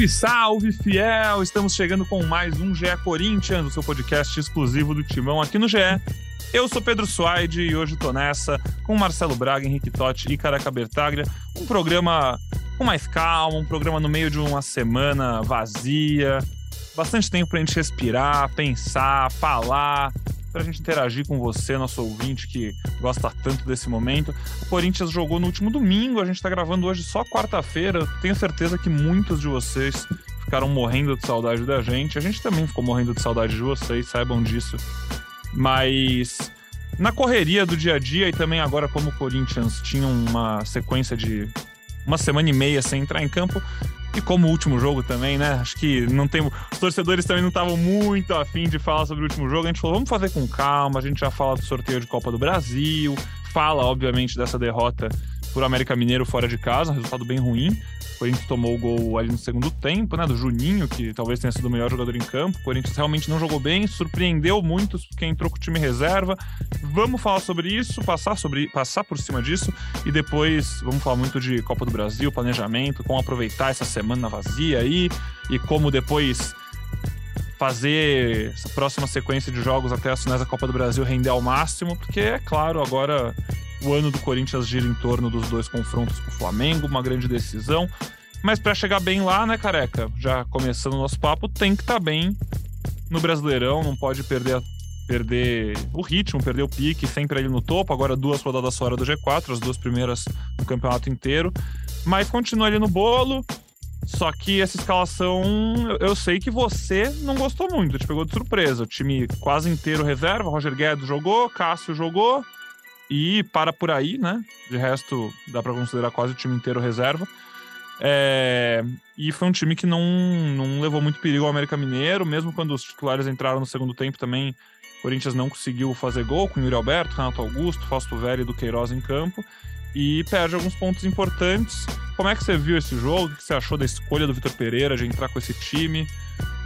Salve, salve, fiel! Estamos chegando com mais um GE Corinthians, o seu podcast exclusivo do Timão aqui no GE. Eu sou Pedro Suaide e hoje tô nessa com Marcelo Braga, Henrique Totti e Caraca Bertaglia. Um programa com mais calma, um programa no meio de uma semana vazia. Bastante tempo pra gente respirar, pensar, falar, para a gente interagir com você, nosso ouvinte que gosta tanto desse momento. O Corinthians jogou no último domingo, a gente está gravando hoje só quarta-feira. Tenho certeza que muitos de vocês ficaram morrendo de saudade da gente. A gente também ficou morrendo de saudade de vocês, saibam disso. Mas na correria do dia a dia e também agora como o Corinthians tinha uma sequência de uma semana e meia sem entrar em campo, e como último jogo também, né? Acho que não tem. Os torcedores também não estavam muito afim de falar sobre o último jogo. A gente falou, vamos fazer com calma. A gente já fala do sorteio de Copa do Brasil. Fala, obviamente, dessa derrota por América Mineiro fora de casa, um resultado bem ruim. O Corinthians tomou o gol ali no segundo tempo, né? Do Juninho, que talvez tenha sido o melhor jogador em campo. O Corinthians realmente não jogou bem, surpreendeu muitos quem entrou com o time reserva. Vamos falar sobre isso, passar, sobre, passar por cima disso e depois vamos falar muito de Copa do Brasil, planejamento, como aproveitar essa semana vazia aí e como depois fazer essa próxima sequência de jogos até as finais da Copa do Brasil render ao máximo, porque é claro, agora o ano do Corinthians gira em torno dos dois confrontos com o Flamengo, uma grande decisão. Mas para chegar bem lá, né, careca? Já começando o nosso papo, tem que estar tá bem no Brasileirão, não pode perder, perder o ritmo, perder o pique, sempre ali no topo. Agora duas rodadas fora do G4, as duas primeiras no campeonato inteiro. Mas continua ali no bolo. Só que essa escalação, eu sei que você não gostou muito, te pegou de surpresa. O time quase inteiro reserva, Roger Guedes jogou, Cássio jogou, e para por aí, né? De resto, dá para considerar quase o time inteiro reserva. É... E foi um time que não, não levou muito perigo ao América Mineiro, mesmo quando os titulares entraram no segundo tempo também. O Corinthians não conseguiu fazer gol com o Yuri Alberto, Renato Augusto, Fausto Velho e do Queiroz em campo. E perde alguns pontos importantes. Como é que você viu esse jogo? O que você achou da escolha do Vitor Pereira de entrar com esse time?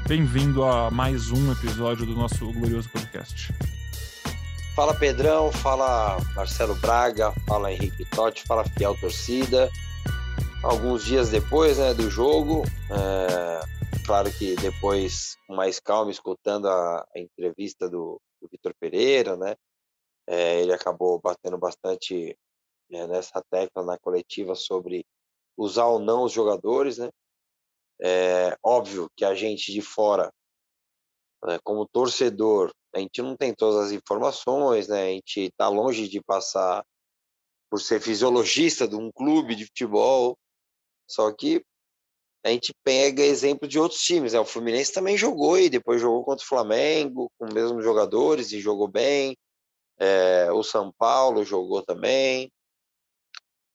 Bem-vindo a mais um episódio do nosso glorioso podcast. Fala Pedrão, fala Marcelo Braga, fala Henrique Totti, fala Fiel Torcida. Alguns dias depois né, do jogo, é, claro que depois, com mais calma, escutando a, a entrevista do, do Vitor Pereira, né, é, ele acabou batendo bastante é, nessa tecla na coletiva sobre usar ou não os jogadores. Né. É óbvio que a gente de fora, né, como torcedor, a gente não tem todas as informações, né? A gente está longe de passar por ser fisiologista de um clube de futebol. Só que a gente pega exemplo de outros times. Né? O Fluminense também jogou e depois jogou contra o Flamengo com os mesmos jogadores e jogou bem. É, o São Paulo jogou também.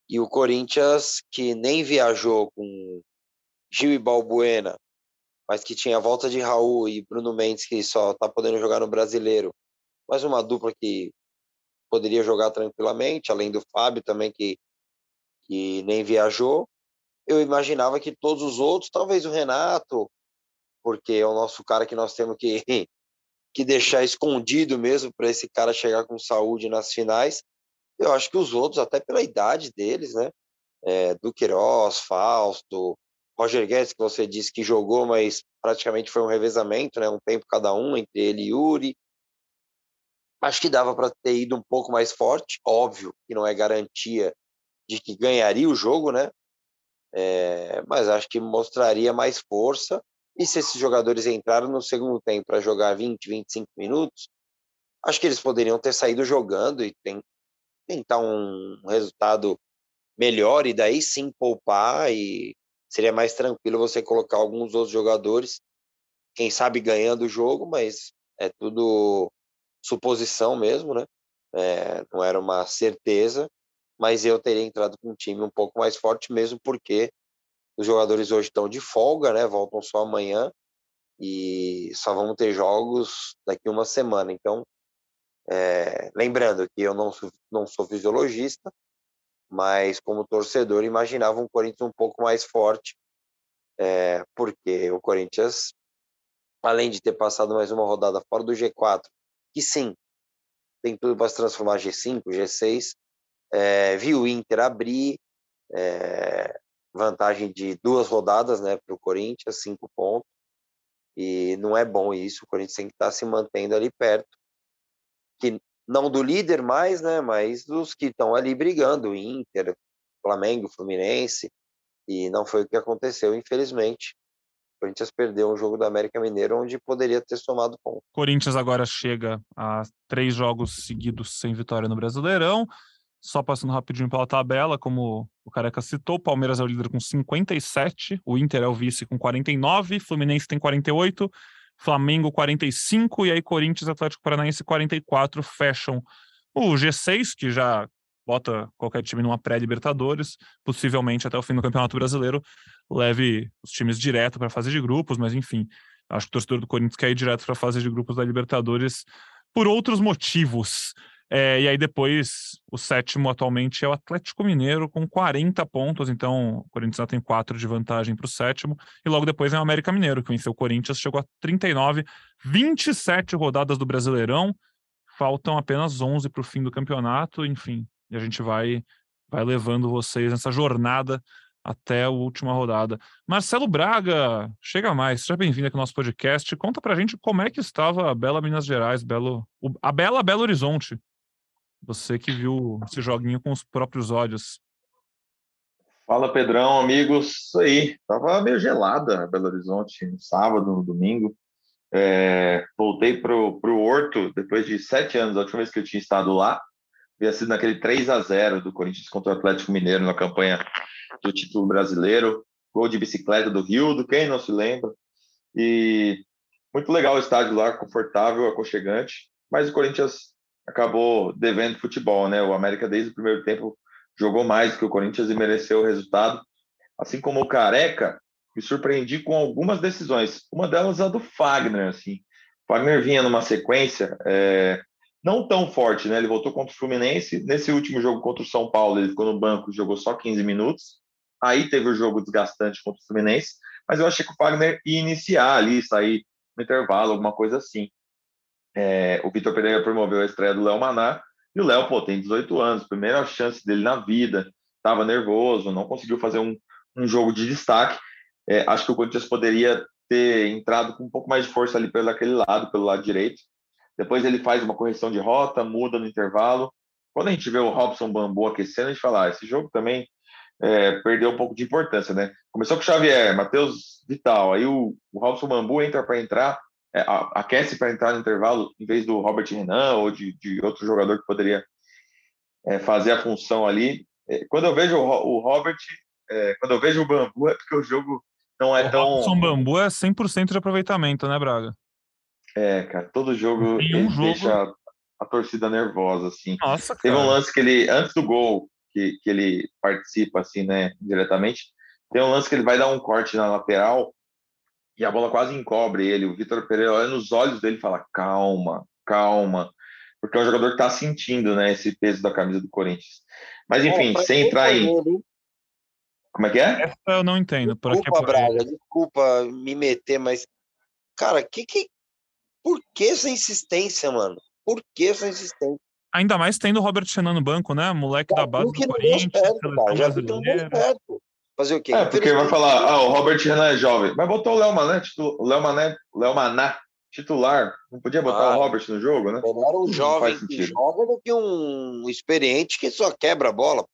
E o Corinthians, que nem viajou com Gil e Balbuena mas que tinha a volta de Raul e Bruno Mendes, que só tá podendo jogar no brasileiro. Mais uma dupla que poderia jogar tranquilamente, além do Fábio também, que, que nem viajou. Eu imaginava que todos os outros, talvez o Renato, porque é o nosso cara que nós temos que, que deixar escondido mesmo para esse cara chegar com saúde nas finais. Eu acho que os outros, até pela idade deles, né? É, Duqueiroz, Fausto, Roger Guedes, que você disse que jogou, mas praticamente foi um revezamento, né? Um tempo cada um entre ele e Yuri. Acho que dava para ter ido um pouco mais forte, óbvio que não é garantia de que ganharia o jogo, né? É, mas acho que mostraria mais força. E se esses jogadores entraram no segundo tempo para jogar 20, 25 minutos, acho que eles poderiam ter saído jogando e tentar um resultado melhor e daí sim poupar e seria mais tranquilo você colocar alguns outros jogadores, quem sabe ganhando o jogo, mas é tudo suposição mesmo, né? É, não era uma certeza, mas eu teria entrado com um time um pouco mais forte mesmo, porque os jogadores hoje estão de folga, né? Voltam só amanhã e só vamos ter jogos daqui uma semana. Então, é, lembrando que eu não sou, não sou fisiologista, mas como torcedor imaginava um Corinthians um pouco mais forte, é, porque o Corinthians, além de ter passado mais uma rodada fora do G4, que sim, tem tudo para se transformar G5, G6, é, viu o Inter abrir, é, vantagem de duas rodadas, né, para o Corinthians, cinco pontos. E não é bom isso. O Corinthians tem que estar tá se mantendo ali perto, que não do líder mais, né, mas dos que estão ali brigando, Inter, Flamengo, Fluminense. E não foi o que aconteceu, infelizmente. O Corinthians perdeu um jogo do América Mineiro onde poderia ter somado ponto. Corinthians agora chega a três jogos seguidos sem vitória no Brasileirão. Só passando rapidinho pela tabela, como o Careca citou, Palmeiras é o líder com 57, o Inter é o vice com 49, Fluminense tem 48, Flamengo 45 e aí Corinthians, Atlético Paranaense 44 fecham o G6, que já bota qualquer time numa pré-Libertadores, possivelmente até o fim do Campeonato Brasileiro, leve os times direto para a fase de grupos, mas enfim, acho que o torcedor do Corinthians quer ir direto para a fase de grupos da Libertadores por outros motivos. É, e aí depois, o sétimo atualmente é o Atlético Mineiro com 40 pontos, então o Corinthians já tem 4 de vantagem para o sétimo, e logo depois é o América Mineiro, que venceu o Corinthians, chegou a 39, 27 rodadas do Brasileirão, faltam apenas 11 para o fim do campeonato, enfim, e a gente vai, vai levando vocês nessa jornada até a última rodada. Marcelo Braga, chega mais, seja bem-vindo aqui ao nosso podcast. Conta pra gente como é que estava a Bela Minas Gerais, Belo, a Bela Belo Horizonte. Você que viu esse joguinho com os próprios olhos. Fala, Pedrão, amigos. Isso aí, tava meio gelada Belo Horizonte no sábado, no domingo. É, voltei pro, pro Horto depois de sete anos, a última vez que eu tinha estado lá havia sido naquele 3 a 0 do Corinthians contra o Atlético Mineiro na campanha do título brasileiro, gol de bicicleta do Rio, do quem não se lembra. E muito legal o estádio lá, confortável, aconchegante, mas o Corinthians acabou devendo futebol, né? O América desde o primeiro tempo jogou mais que o Corinthians e mereceu o resultado. Assim como o Careca, me surpreendi com algumas decisões. Uma delas a do Fagner, assim. O Fagner vinha numa sequência é, não tão forte, né? Ele voltou contra o Fluminense. Nesse último jogo contra o São Paulo, ele ficou no banco, jogou só 15 minutos. Aí teve o jogo desgastante contra o Fluminense, mas eu achei que o Fagner ia iniciar ali, sair no intervalo, alguma coisa assim. É, o Vitor Pereira promoveu a estreia do Léo Maná, e o Léo, pô, tem 18 anos, primeira chance dele na vida, estava nervoso, não conseguiu fazer um, um jogo de destaque. É, acho que o Corinthians poderia ter entrado com um pouco mais de força ali pelo aquele lado, pelo lado direito, depois ele faz uma correção de rota, muda no intervalo. Quando a gente vê o Robson Bambu aquecendo, a gente fala, ah, esse jogo também é, perdeu um pouco de importância, né? Começou com o Xavier, Matheus Vital, aí o, o Robson Bambu entra para entrar, é, aquece para entrar no intervalo, em vez do Robert Renan ou de, de outro jogador que poderia é, fazer a função ali. É, quando eu vejo o, o Robert, é, quando eu vejo o Bambu, é porque o jogo não é o tão. O Robson Bambu é 100% de aproveitamento, né, Braga? É, cara, todo jogo um jogo- deixa a torcida nervosa, assim. Nossa, Teve um cara. lance que ele, antes do gol, que, que ele participa, assim, né, diretamente, tem um lance que ele vai dar um corte na lateral e a bola quase encobre ele. O Vitor Pereira olha nos olhos dele e fala: calma, calma. Porque é um jogador que tá sentindo, né, esse peso da camisa do Corinthians. Mas, enfim, Bom, sem entrar em. ele, Como é que é? Essa eu não entendo. Por aqui é Desculpa, por aí. Braga, desculpa me meter, mas, cara, que que. Por que essa insistência, mano? Por que essa insistência? Ainda mais tendo o Robert Renan no banco, né? Moleque da base do Corinthians, certo, cara. Já viu que não deu brasileira. certo. Fazer o quê? É, porque vai falar, ah, o Robert Renan é jovem. Mas botou o Léo Mané, titu... Léo Mané, Léo Maná titular. Não podia botar Ah. o Robert no jogo, né? Melhor um jovem que joga do que um experiente que só quebra a bola. pô.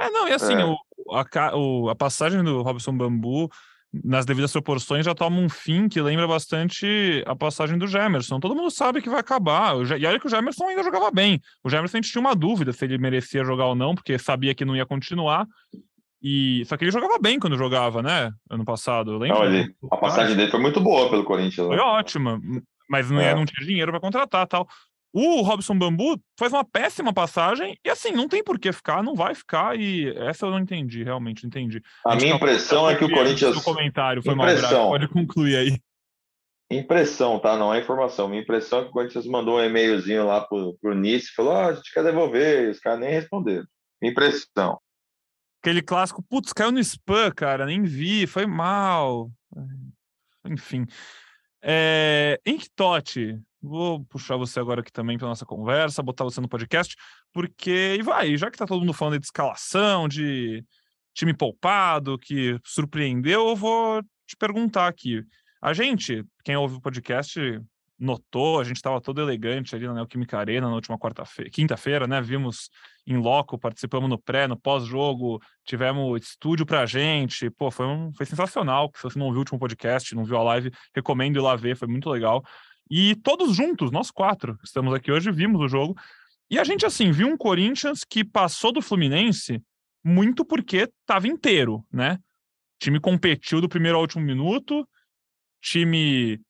É, não, e assim, É. o, a, o- a passagem do Robson Bambu, nas devidas proporções, já toma um fim que lembra bastante a passagem do Gemerson. Todo mundo sabe que vai acabar. E olha que o Gemerson ainda jogava bem. O Gemerson a gente tinha uma dúvida se ele merecia jogar ou não, porque sabia que não ia continuar. E Só que ele jogava bem quando jogava, né? Ano passado. Eu lembro. Não, ele- a passagem dele foi muito boa pelo Corinthians. né? Foi ótima, mas não, É. não tinha dinheiro para contratar tal. O Robson Bambu faz uma péssima passagem e assim, não tem por que ficar, não vai ficar e essa eu não entendi, realmente não entendi. A gente minha impressão é que o Corinthians. Seu comentário foi mal Impressão. Braga, pode concluir aí. Impressão, tá? Não é informação. Minha impressão é que o Corinthians mandou um e-mailzinho lá pro, pro Nice, falou: ah, a gente quer devolver, e os caras nem responderam. Impressão. Aquele clássico, putz, caiu no spam, cara, nem vi, foi mal. Enfim. É, Henrique Totti, vou puxar você agora aqui também para nossa conversa, botar você no podcast, porque, e vai, já que tá todo mundo falando de escalação, de time poupado, que surpreendeu, eu vou te perguntar aqui. A gente, quem ouve o podcast, notou, a gente estava todo elegante ali na Neoquímica Arena na última quarta-feira, quinta-feira, né? Vimos em loco, participamos no pré, no pós-jogo, tivemos estúdio pra gente. Pô, foi, um, foi sensacional. Se você não viu o último podcast, não viu a live, recomendo ir lá ver, foi muito legal. E todos juntos, nós quatro, estamos aqui hoje, vimos o jogo. E a gente, assim, viu um Corinthians que passou do Fluminense muito porque estava inteiro, né? O time competiu do primeiro ao último minuto, time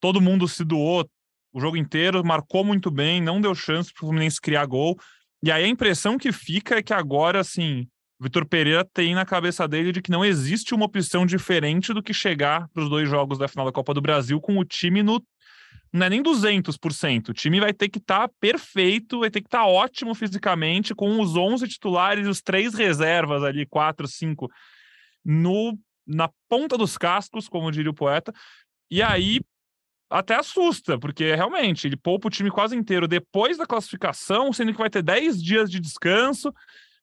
todo mundo se doou o jogo inteiro, marcou muito bem, não deu chance para o Fluminense criar gol. E aí a impressão que fica é que agora, assim, Vitor Pereira tem na cabeça dele de que não existe uma opção diferente do que chegar para os dois jogos da final da Copa do Brasil com o time no. Não é nem 200%. O time vai ter que estar tá perfeito, vai ter que estar tá ótimo fisicamente, com os 11 titulares e os três reservas ali, quatro, cinco, no, na ponta dos cascos, como diria o poeta. E aí até assusta, porque realmente ele poupa o time quase inteiro depois da classificação, sendo que vai ter 10 dias de descanso,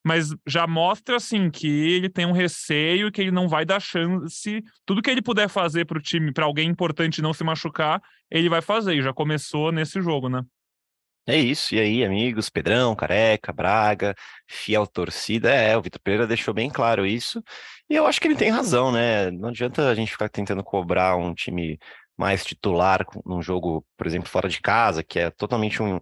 mas já mostra assim que ele tem um receio que ele não vai dar chance. Tudo que ele puder fazer para o time, para alguém importante não se machucar, ele vai fazer. E já começou nesse jogo, né? É isso, e aí, amigos, Pedrão, Careca, Braga, fiel torcida, é, o Vitor Pereira deixou bem claro isso, e eu acho que ele tem razão, né? Não adianta a gente ficar tentando cobrar um time mais titular num jogo, por exemplo, fora de casa, que é totalmente um,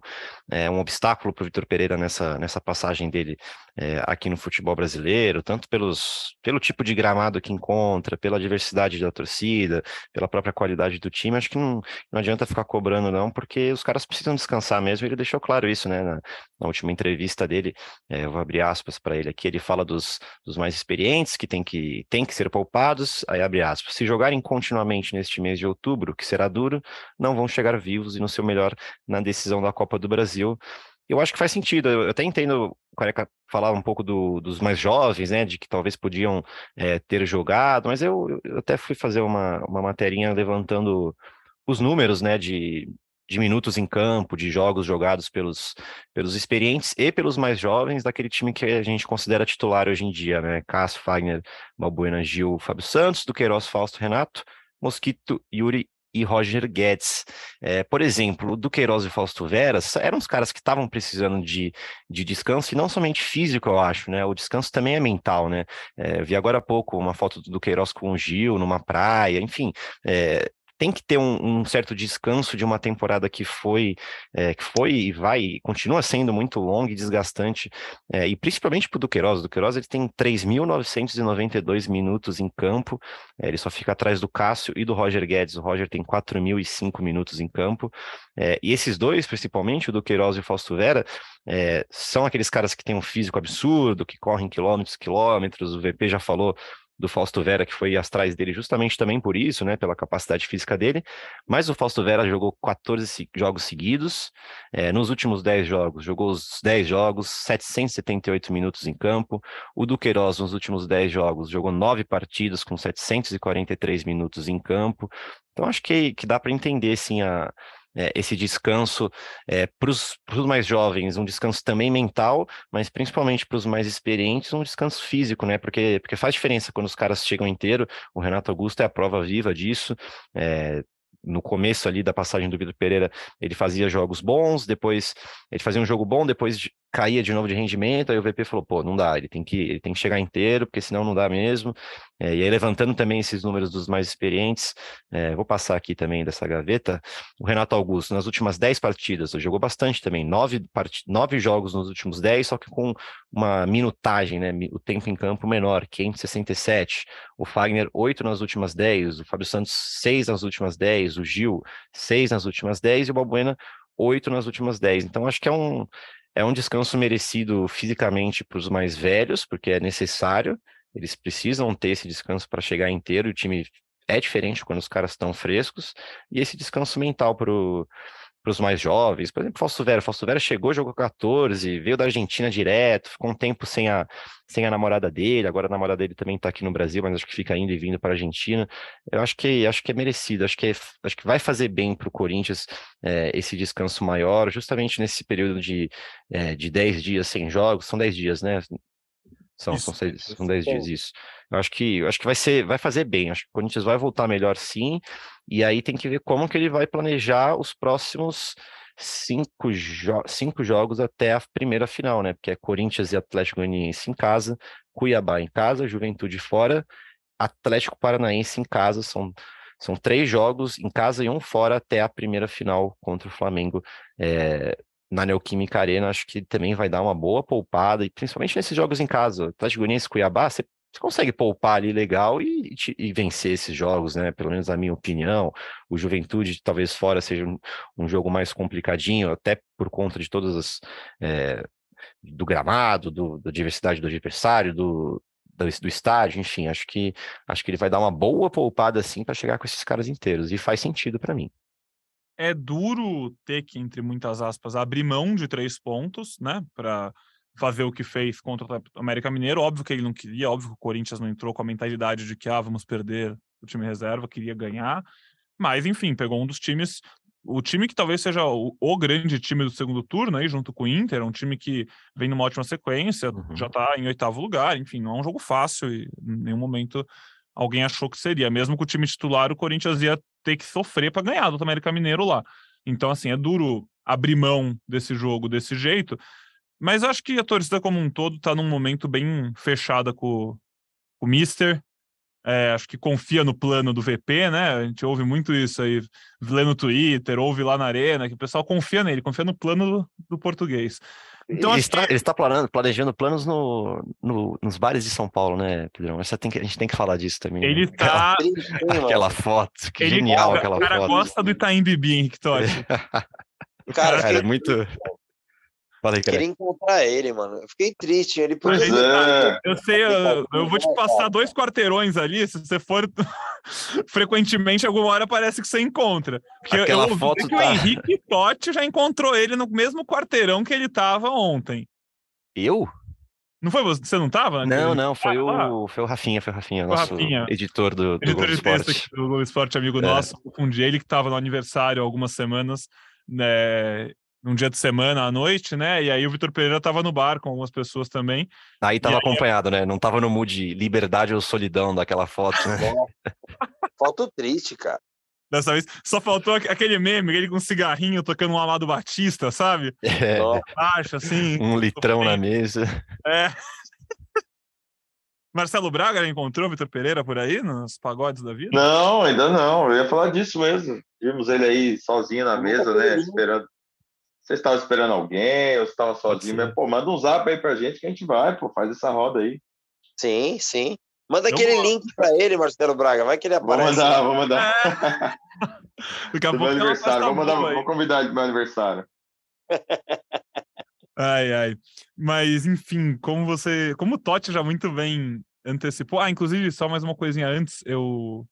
é, um obstáculo para o Vitor Pereira nessa, nessa passagem dele é, aqui no futebol brasileiro, tanto pelos, pelo tipo de gramado que encontra, pela diversidade da torcida, pela própria qualidade do time, acho que não, não adianta ficar cobrando não, porque os caras precisam descansar mesmo, ele deixou claro isso, né, na, na última entrevista dele, é, eu vou abrir aspas para ele aqui, ele fala dos, dos mais experientes, que tem que, tem que ser poupados, aí abre aspas, se jogarem continuamente neste mês de outubro, que será duro, não vão chegar vivos e no seu melhor na decisão da Copa do Brasil, eu acho que faz sentido. Eu até entendo o Careca falar um pouco do, dos mais jovens, né? De que talvez podiam é, ter jogado, mas eu, eu, até fui fazer uma, uma materinha levantando os números, né? De, de minutos em campo, de jogos jogados pelos, pelos experientes e pelos mais jovens daquele time que a gente considera titular hoje em dia, né? Cássio, Fagner, Balbuena, Gil, Fábio Santos, do Queiroz, Fausto, Renato, Mosquito, Yuri e Roger Guedes. É, por exemplo, o Duqueiroz e Fausto Veras eram os caras que estavam precisando de, de descanso, e não somente físico, eu acho, né? O descanso também é mental, né? É, vi agora há pouco uma foto do Duqueiroz com o Gil numa praia, enfim. É, tem que ter um, um, certo descanso de uma temporada que foi, é, que foi e vai, e continua sendo muito longa e desgastante, é, e principalmente para o Duqueiroz. O Duqueiroz ele tem 3.992 minutos em campo, é, ele só fica atrás do Cássio e do Roger Guedes. O Roger tem 4.005 minutos em campo, e esses dois, principalmente, o Duqueiroz e o Fausto Vera, são aqueles caras que têm um físico absurdo, que correm quilômetros, quilômetros. O VP já falou do Fausto Vera, que foi atrás dele justamente também por isso, né, pela capacidade física dele, mas o Fausto Vera jogou 14 jogos seguidos, é, nos últimos 10 jogos, jogou os 10 jogos, 778 minutos em campo, o Duqueiroz nos últimos 10 jogos jogou 9 partidas com 743 minutos em campo, então acho que, que dá para entender, sim, a, é, esse descanso é, para os mais jovens, um descanso também mental, mas principalmente para os mais experientes, um descanso físico, né? Porque, porque faz diferença quando os caras chegam inteiro. O Renato Augusto é a prova viva disso. É, no começo ali da passagem do Vitor Pereira, ele fazia jogos bons, depois ele fazia um jogo bom, depois caía de novo de rendimento, aí o VP falou, pô, não dá, ele tem que, ele tem que chegar inteiro, porque senão não dá mesmo. É, e aí, levantando também esses números dos mais experientes, é, vou passar aqui também dessa gaveta, o Renato Augusto, nas últimas 10 partidas, jogou bastante também, nove, part... nove jogos nos últimos 10, só que com uma minutagem, né, o tempo em campo menor, 567, o Fagner, 8 nas últimas 10, o Fábio Santos, 6 nas últimas 10, o Gil, 6 nas últimas 10, e o Balbuena, 8 nas últimas 10. Então, acho que é um, é um descanso merecido fisicamente para os mais velhos, porque é necessário, eles precisam ter esse descanso para chegar inteiro, o time é diferente quando os caras estão frescos, e esse descanso mental para para os mais jovens. Por exemplo, Fausto Vera. Fausto Vera chegou, jogou 14, veio da Argentina direto, ficou um tempo sem a, sem a namorada dele, agora a namorada dele também está aqui no Brasil, mas acho que fica indo e vindo para a Argentina. Eu acho que acho que é merecido, acho que, é, acho que vai fazer bem para o Corinthians é, esse descanso maior, justamente nesse período de, é, de 10 dias sem jogos, são 10 dias, né? São, Isso, são, seis, são dez dias, isso. Eu acho que, eu acho que vai ser, vai fazer bem. Acho que o Corinthians vai voltar melhor sim. E aí tem que ver como que ele vai planejar os próximos cinco, jo cinco jogos até a primeira final, né? Porque é Corinthians e Atlético Goianiense em casa, Cuiabá em casa, Juventude fora, Atlético Paranaense em casa. São, são três jogos em casa e um fora até a primeira final contra o Flamengo. É, na Neoquímica Arena, acho que também vai dar uma boa poupada, e principalmente nesses jogos em casa. Atlético Goianiense Cuiabá, você você consegue poupar ali legal e, e, e, vencer esses jogos, né? Pelo menos na minha opinião. O Juventude, talvez fora, seja um, um jogo mais complicadinho, até por conta de todas as. É, do gramado, do, da diversidade do adversário, do, do, do, estádio, enfim, acho que acho que ele vai dar uma boa poupada assim para chegar com esses caras inteiros e faz sentido para mim. É duro ter que, entre muitas aspas, abrir mão de três pontos, né? Para fazer o que fez contra o América Mineiro. Óbvio que ele não queria, óbvio que o Corinthians não entrou com a mentalidade de que ah, vamos perder o time reserva, queria ganhar. Mas, enfim, pegou um dos times, o time que talvez seja o, o grande time do segundo turno, aí, junto com o Inter, um time que vem numa ótima sequência, uhum. já está em oitavo lugar, enfim, não é um jogo fácil e em nenhum momento alguém achou que seria. Mesmo com o time titular, o Corinthians ia ter que sofrer para ganhar do América Mineiro lá. Então, assim, é duro abrir mão desse jogo desse jeito, mas acho que a torcida como um todo está num momento bem fechada com, com o Mister. É, acho que confia no plano do VP, né? A gente ouve muito isso aí, lê no Twitter, ouve lá na arena, que o pessoal confia nele, confia no plano do, do português. Então, ele, está, que... ele está planejando, planejando planos no, no, nos bares de São Paulo, né, Pedrão? Essa tem que, a gente tem que falar disso também. né? Ele tá. Aquela, aquela foto, que ele, genial cara, aquela foto. O cara foto. gosta do Itaim Bibi, Henrique Totti. cara, cara, é muito. Cara. Queria encontrar ele, mano. Eu fiquei triste. Ele Pois podia- é. Eu sei, eu, eu vou te passar dois quarteirões ali, se você for frequentemente, alguma hora parece que você encontra. Porque Aquela eu ouvi foto que tá- o Henrique Totti já encontrou ele no mesmo quarteirão que ele tava ontem. Eu? Não foi você? Você não tava? Não, não, foi Ah, o, foi o Rafinha, foi o Rafinha, Foi o nosso Rafinha. editor do, do Editor Globo texto Esporte. aqui do Globo Esporte, amigo É. nosso, confundi ele que estava no aniversário há algumas semanas, né, num dia de semana à noite, né? E aí o Vitor Pereira estava no bar com algumas pessoas também. Aí tava aí- acompanhado, né? Não tava no mood liberdade ou solidão daquela foto, né? Foto triste, cara. Dessa vez só faltou aque- aquele meme, ele com um cigarrinho tocando um Amado Batista, sabe? É, Acho assim. um litrão na mesa. É. Marcelo Braga encontrou o Vitor Pereira por aí, nos pagodes da vida? Não, ainda não. Eu ia falar disso mesmo. Vimos ele aí sozinho na mesa, né? Esperando. Você estava esperando alguém ou você estava sozinho? Mas, pô, manda um zap aí pra gente que a gente vai, pô, faz essa roda aí. Sim, sim. Manda aquele vou- link pra ele, Marcelo Braga. Vai que ele Vou aparece. mandar, vou mandar. Daqui a pouco aniversário. Vou, mandar, vou convidar ele pro meu aniversário. Ai, ai. Mas, enfim, como você. Como o Totti já muito bem antecipou. Ah, inclusive, só mais uma coisinha antes, eu.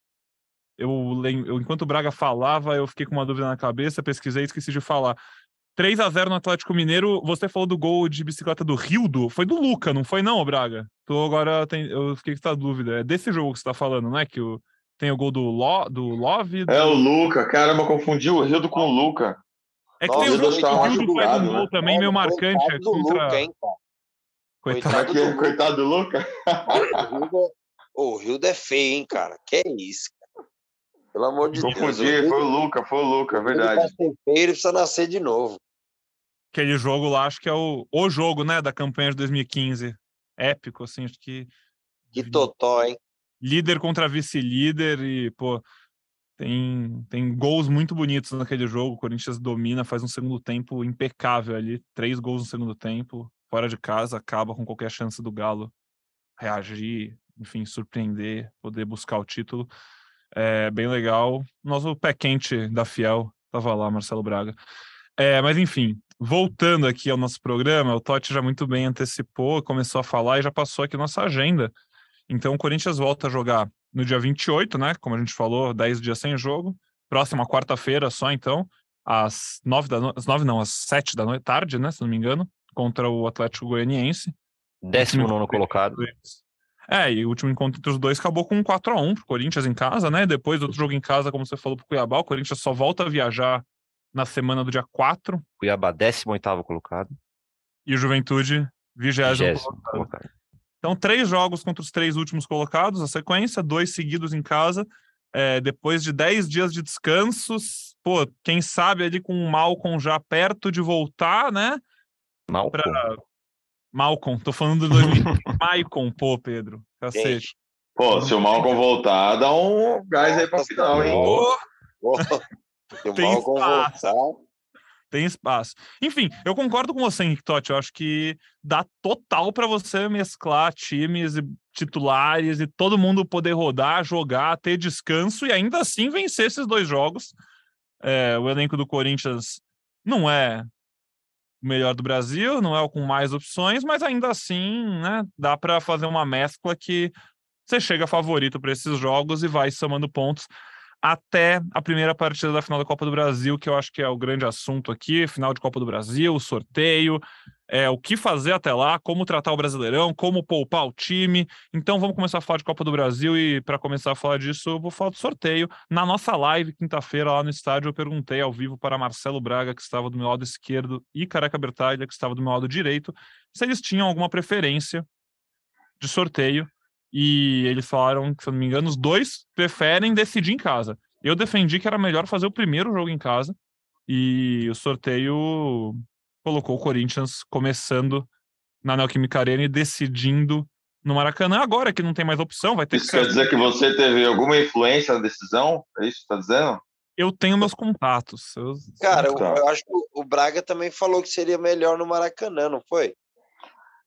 Eu, eu enquanto o Braga falava, eu fiquei com uma dúvida na cabeça, pesquisei e esqueci de falar. 3 a 0 no Atlético Mineiro, você falou do gol de bicicleta do Rildo, foi do Luca, não foi não, Braga? Tô agora, tem- eu fiquei com essa dúvida. É desse jogo que você tá falando, não é? Que o, tem o gol do, Lo, do Love? É o Luca, caramba, confundiu o Rildo com o Luca. É que Nossa, tem o jogo que tava o Rildo faz um gol né? também meio marcante. coitado é do contra... Luca, hein, cara. Coitado. Coitado do coitado do Luca. O Rildo, o Rildo é feio, hein, cara. Que é isso, cara. Pelo amor de Deus. Confundi, foi o Luca, foi o Luca, é verdade. feio, ele precisa nascer de novo. Aquele jogo lá, acho que é o, o jogo, né, da campanha de 2015. Épico, assim, acho que Que totó, hein? líder contra vice-líder e, pô, tem, tem gols muito bonitos naquele jogo. O Corinthians domina, faz um segundo tempo impecável ali. Três gols no segundo tempo, fora de casa, acaba com qualquer chance do Galo reagir, enfim, surpreender, poder buscar o título. É bem legal. Nosso pé quente da Fiel tava lá, Marcelo Braga. É, mas enfim, voltando aqui ao nosso programa, o Totti já muito bem antecipou, começou a falar e já passou aqui nossa agenda. Então o Corinthians volta a jogar no dia 28, né? Como a gente falou, 10 dias sem jogo. Próxima quarta-feira só, então, às 9 da noite. Às 9 não, às 7 da noite, tarde, né? Se não me engano, contra o Atlético Goianiense. Décimo nono colocado. É, e o último encontro entre os dois acabou com um 4x1 pro Corinthians em casa, né? Depois outro jogo em casa, como você falou, pro Cuiabá, o Corinthians só volta a viajar na semana do dia 4 Cuiabá, 18 colocado. e o Juventude, 20 Vigésimo colocado. Então, três jogos contra os três últimos colocados, a sequência, dois seguidos em casa. É, depois de dez dias de descansos, pô, quem sabe ali com o Malcom já perto de voltar, né? Malcom? Pra... Malcom, tô falando do 2000. Maicon, pô, Pedro. Cacete. Pô, se o Malcom voltar, dá um gás aí pra final, hein? Pô, Oh, Tem espaço. voltar, tem espaço. Enfim, eu concordo com você, Henrique Totti. Eu acho que dá total para você mesclar times e titulares e todo mundo poder rodar, jogar, ter descanso e ainda assim vencer esses dois jogos. É, o elenco do Corinthians não é o melhor do Brasil, não é o com mais opções, mas ainda assim, né, dá para fazer uma mescla que você chega favorito para esses jogos e vai somando pontos até a primeira partida da final da Copa do Brasil, que eu acho que é o grande assunto aqui, final de Copa do Brasil, sorteio, é, o que fazer até lá, como tratar o Brasileirão, como poupar o time. Então vamos começar a falar de Copa do Brasil e para começar a falar disso, eu vou falar do sorteio. Na nossa live, quinta-feira, lá no estádio, eu perguntei ao vivo para Marcelo Braga, que estava do meu lado esquerdo, e Careca Bertalha, que estava do meu lado direito, se eles tinham alguma preferência de sorteio e eles falaram que, se eu não me engano, os dois preferem decidir em casa. Eu defendi que era melhor fazer o primeiro jogo em casa e o sorteio colocou o Corinthians começando na Neoquímica Arena e decidindo no Maracanã. Agora que não tem mais opção, vai ter Isso que quer dizer que você teve alguma influência na decisão? É isso que você tá dizendo? Eu tenho meus contatos. Eu... cara, eu, Tá. eu acho que o- o Braga também falou que seria melhor no Maracanã, não foi?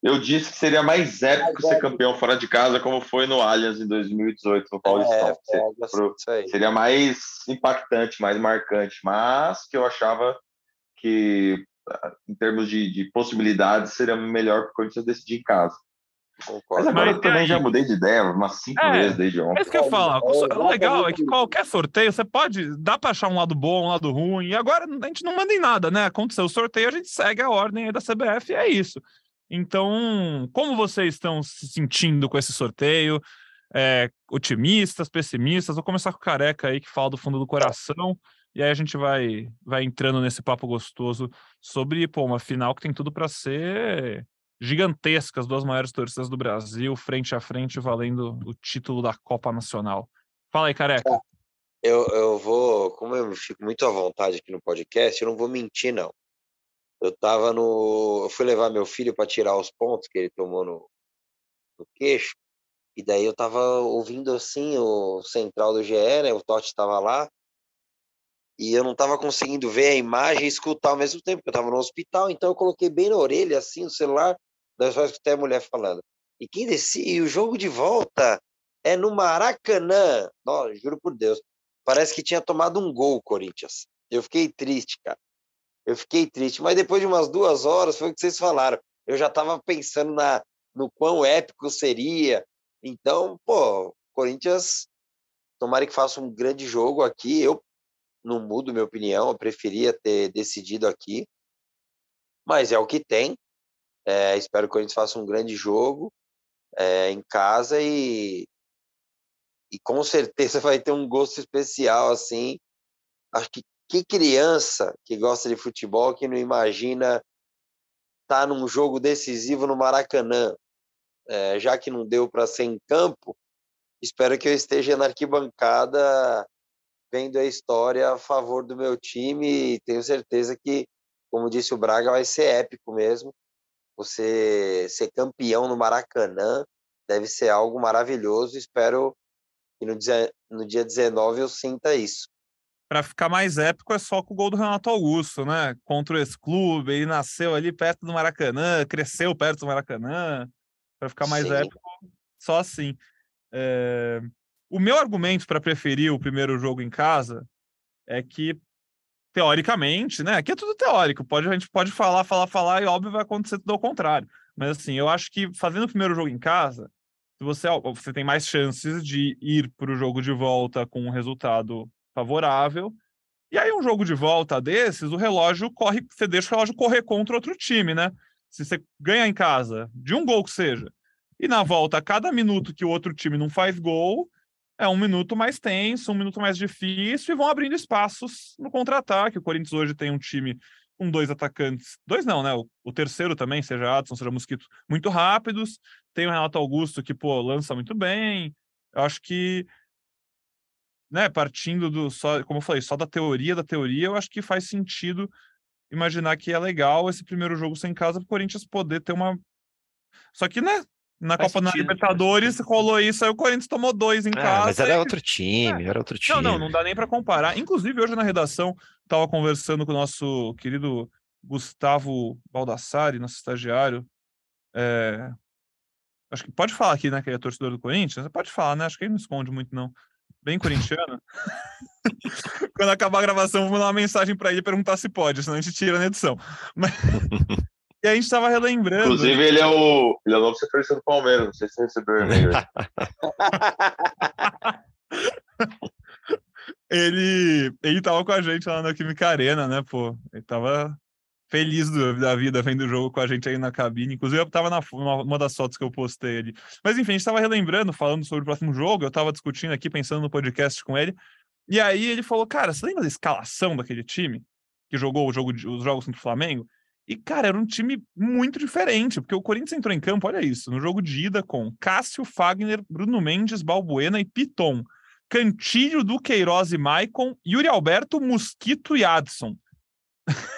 Eu disse que seria mais épico ser campeão fora de casa, como foi no Allianz em 2018, no Paulistão. É, é, aí. Seria mais impactante, mais marcante, mas que eu achava que, em termos de, de possibilidades, seria melhor para o Corinthians decidir em casa. Mas Concordo. agora Mas eu também aí? já mudei de ideia umas cinco É, vezes desde É ontem. isso que eu ia falar. O É, O legal é que qualquer sorteio você pode. Dá pra achar um lado bom, um lado ruim. E agora a gente não manda em nada, né? Aconteceu o sorteio, a gente segue a ordem aí da CBF e é isso. Então, como vocês estão se sentindo com esse sorteio? É, otimistas, pessimistas? Vou começar com o Careca aí, que fala do fundo do coração. E aí a gente vai, vai entrando nesse papo gostoso sobre pô, uma final que tem tudo para ser gigantesca, as duas maiores torcidas do Brasil, frente a frente, valendo o título da Copa Nacional. Fala aí, careca. Eu, eu vou, como eu fico muito à vontade aqui no podcast, eu não vou mentir, não. Eu tava no. Eu fui levar meu filho para tirar os pontos que ele tomou no, no queixo, e daí eu tava ouvindo assim o central do GE, né? O Totti tava lá, e eu não tava conseguindo ver a imagem e escutar ao mesmo tempo, eu tava no hospital, então eu coloquei bem na orelha, assim, o celular, daí eu só escutei a mulher falando. E quem decide, o jogo de volta é no Maracanã. Não, juro por Deus. Parece que tinha tomado um gol Corinthians. Eu fiquei triste, cara. Eu fiquei triste. Mas depois de umas duas horas, foi o que vocês falaram. Eu já estava pensando na, no quão épico seria. Então, pô, Corinthians, tomara que faça um grande jogo aqui. Eu não mudo minha opinião, eu preferia ter decidido aqui. Mas é o que tem. É, espero que o Corinthians faça um grande jogo é, em casa e, e com certeza vai ter um gosto especial assim. Acho que que criança que gosta de futebol que não imagina estar tá num jogo decisivo no Maracanã, é, já que não deu para ser em campo, espero que eu esteja na arquibancada vendo a história a favor do meu time e tenho certeza que, como disse o Braga, vai ser épico mesmo. Você ser campeão no Maracanã deve ser algo maravilhoso. Espero que no dia, no dia 19 eu sinta isso. Para ficar mais épico é só com o gol do Renato Augusto, né? Contra esse clube, ele nasceu ali perto do Maracanã, cresceu perto do Maracanã. Para ficar mais Sim. épico, só assim. É... O meu argumento para preferir o primeiro jogo em casa é que, teoricamente, né? Aqui é tudo teórico, pode, a gente pode falar, falar, falar, e óbvio vai acontecer tudo ao contrário. Mas assim, eu acho que fazendo o primeiro jogo em casa, você, você tem mais chances de ir para o jogo de volta com um resultado favorável. E aí, um jogo de volta desses, o relógio corre, você deixa o relógio correr contra outro time, né? Se você ganha em casa, de um gol que seja, e na volta, cada minuto que o outro time não faz gol, é um minuto mais tenso, um minuto mais difícil, e vão abrindo espaços no contra-ataque. O Corinthians hoje tem um time com dois atacantes, dois não, né? O, o, terceiro também, seja Adson, seja Mosquito, muito rápidos. Tem o Renato Augusto que, pô, lança muito bem. Eu acho que, né, partindo do só, como eu falei, só da teoria da teoria, eu acho que faz sentido imaginar que é legal esse primeiro jogo sem casa para o Corinthians poder ter uma. Só que, né? Na faz Copa da Libertadores rolou isso, aí o Corinthians tomou dois em é, casa. Mas era e... outro time, é. era outro time. Não, não, não dá nem para comparar. Inclusive, hoje na redação, estava conversando com o nosso querido Gustavo Baldassari, nosso estagiário. É... Acho que pode falar aqui, né, que ele é torcedor do Corinthians. Pode falar, né? Acho que ele não esconde muito, não. Bem corintiano. Quando acabar a gravação, vou mandar uma mensagem para ele perguntar se pode, senão a gente tira na edição. Mas... E a gente tava relembrando. Inclusive, ele é o, ele é o novo setorista do Palmeiras. Não sei se você recebeu e-mail. ele, ele tava com a gente lá na Química Arena, né, pô? Ele tava feliz do, da vida vendo o jogo com a gente aí na cabine. Inclusive, eu tava na uma das fotos que eu postei ali. Mas enfim, a gente tava relembrando, falando sobre o próximo jogo. Eu tava discutindo aqui, pensando no podcast com ele. E aí ele falou: Cara, você lembra da escalação daquele time que jogou o jogo de, os jogos contra o Flamengo? E, cara, era um time muito diferente, porque o Corinthians entrou em campo, olha isso, no jogo de ida com Cássio, Fagner, Bruno Mendes, Balbuena e Piton. Cantilho, Duqueiroz e Maicon, Yuri Alberto, Mosquito e Adson.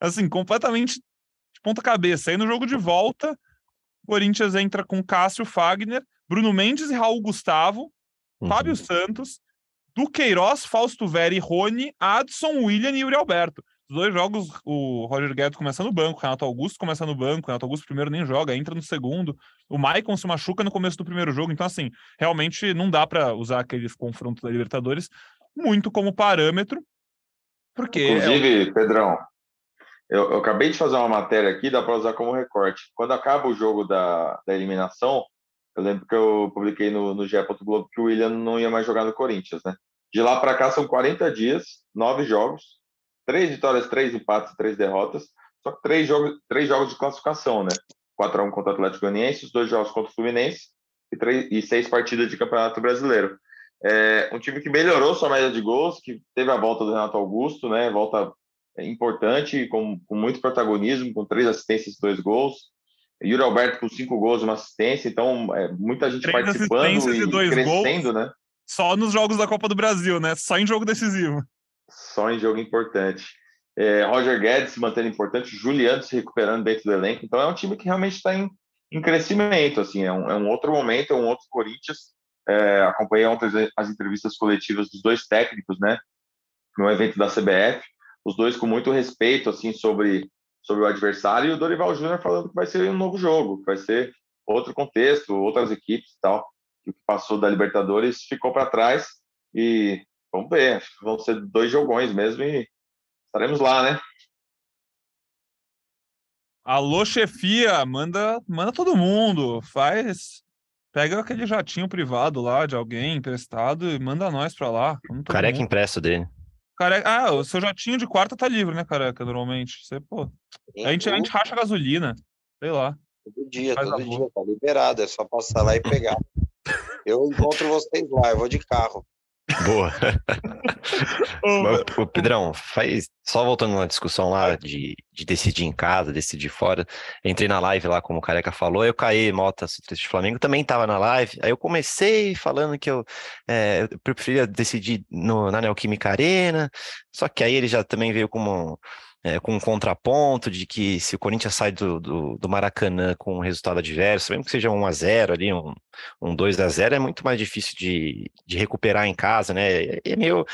assim, completamente de ponta cabeça. Aí no jogo de volta, o Corinthians entra com Cássio, Fagner, Bruno Mendes e Raul Gustavo, uhum. Fábio Santos, Duqueiroz, Fausto Vera e Rony, Adson, William e Yuri Alberto. Os dois jogos, o Roger Guedes começa no banco, o Renato Augusto começa no banco, o Renato Augusto primeiro nem joga, entra no segundo. O Maicon se machuca no começo do primeiro jogo, então assim, realmente não dá para usar aqueles confrontos da Libertadores muito como parâmetro, porque... Inclusive, é... Pedrão, eu, eu, acabei de fazer uma matéria aqui, dá para usar como recorte. Quando acaba o jogo da, da eliminação, eu lembro que eu publiquei no, no GE. Globo que o William não ia mais jogar no Corinthians, né? De lá para cá são 40 dias, nove jogos, três vitórias, três empates três derrotas, só que três jogos, três jogos de classificação, né? 4x1 contra o Atlético Goianiense, os dois jogos contra o Fluminense e, três, e seis partidas de Campeonato Brasileiro. É um time que melhorou sua média de gols, que teve a volta do Renato Augusto, né? Volta importante, com, com muito protagonismo, com três assistências e dois gols. Yuri Alberto com cinco gols e uma assistência, então é, muita gente três participando e, e crescendo, gols, né? Só nos jogos da Copa do Brasil, né? Só em jogo decisivo. Só em jogo importante. É, Roger Guedes se mantendo importante, Juliano se recuperando dentro do elenco. Então é um time que realmente está em, em crescimento. Assim, é um, é um, outro momento, é um outro Corinthians. É, acompanhei ontem as entrevistas coletivas dos dois técnicos, né? No evento da CBF, os dois com muito respeito assim sobre sobre o adversário e o Dorival Júnior falando que vai ser um novo jogo, que vai ser outro contexto, outras equipes e tal. Que o que passou da Libertadores ficou para trás e Vamos ver, acho que vão ser dois jogões mesmo e estaremos lá, né? Alô, chefia, manda, manda todo mundo, faz, pega aquele jatinho privado lá de alguém emprestado e manda nós pra lá. Careca mundo. impresso dele. Careca, ah, o seu jatinho de quarta tá livre, né, careca, normalmente. Você, pô, a gente, a gente racha gasolina, sei lá. Todo dia, todo dia, tá liberado, é só passar lá e pegar. eu encontro vocês lá, eu vou de carro. Boa. Mas, Pedrão, faz, só voltando na discussão lá de, de decidir em casa, decidir fora, entrei na live lá, como o Careca falou, eu caí, Mota, de Flamengo, também estava na live, aí eu comecei falando que eu, é, eu preferia decidir no, na Neoquímica Arena, só que aí ele já também veio como é, com um contraponto de que se o Corinthians sai do, do, do, Maracanã com um resultado adverso, mesmo que seja um a 0 ali, um, um 2 a 0 é muito mais difícil de, de recuperar em casa, né? É, é meio.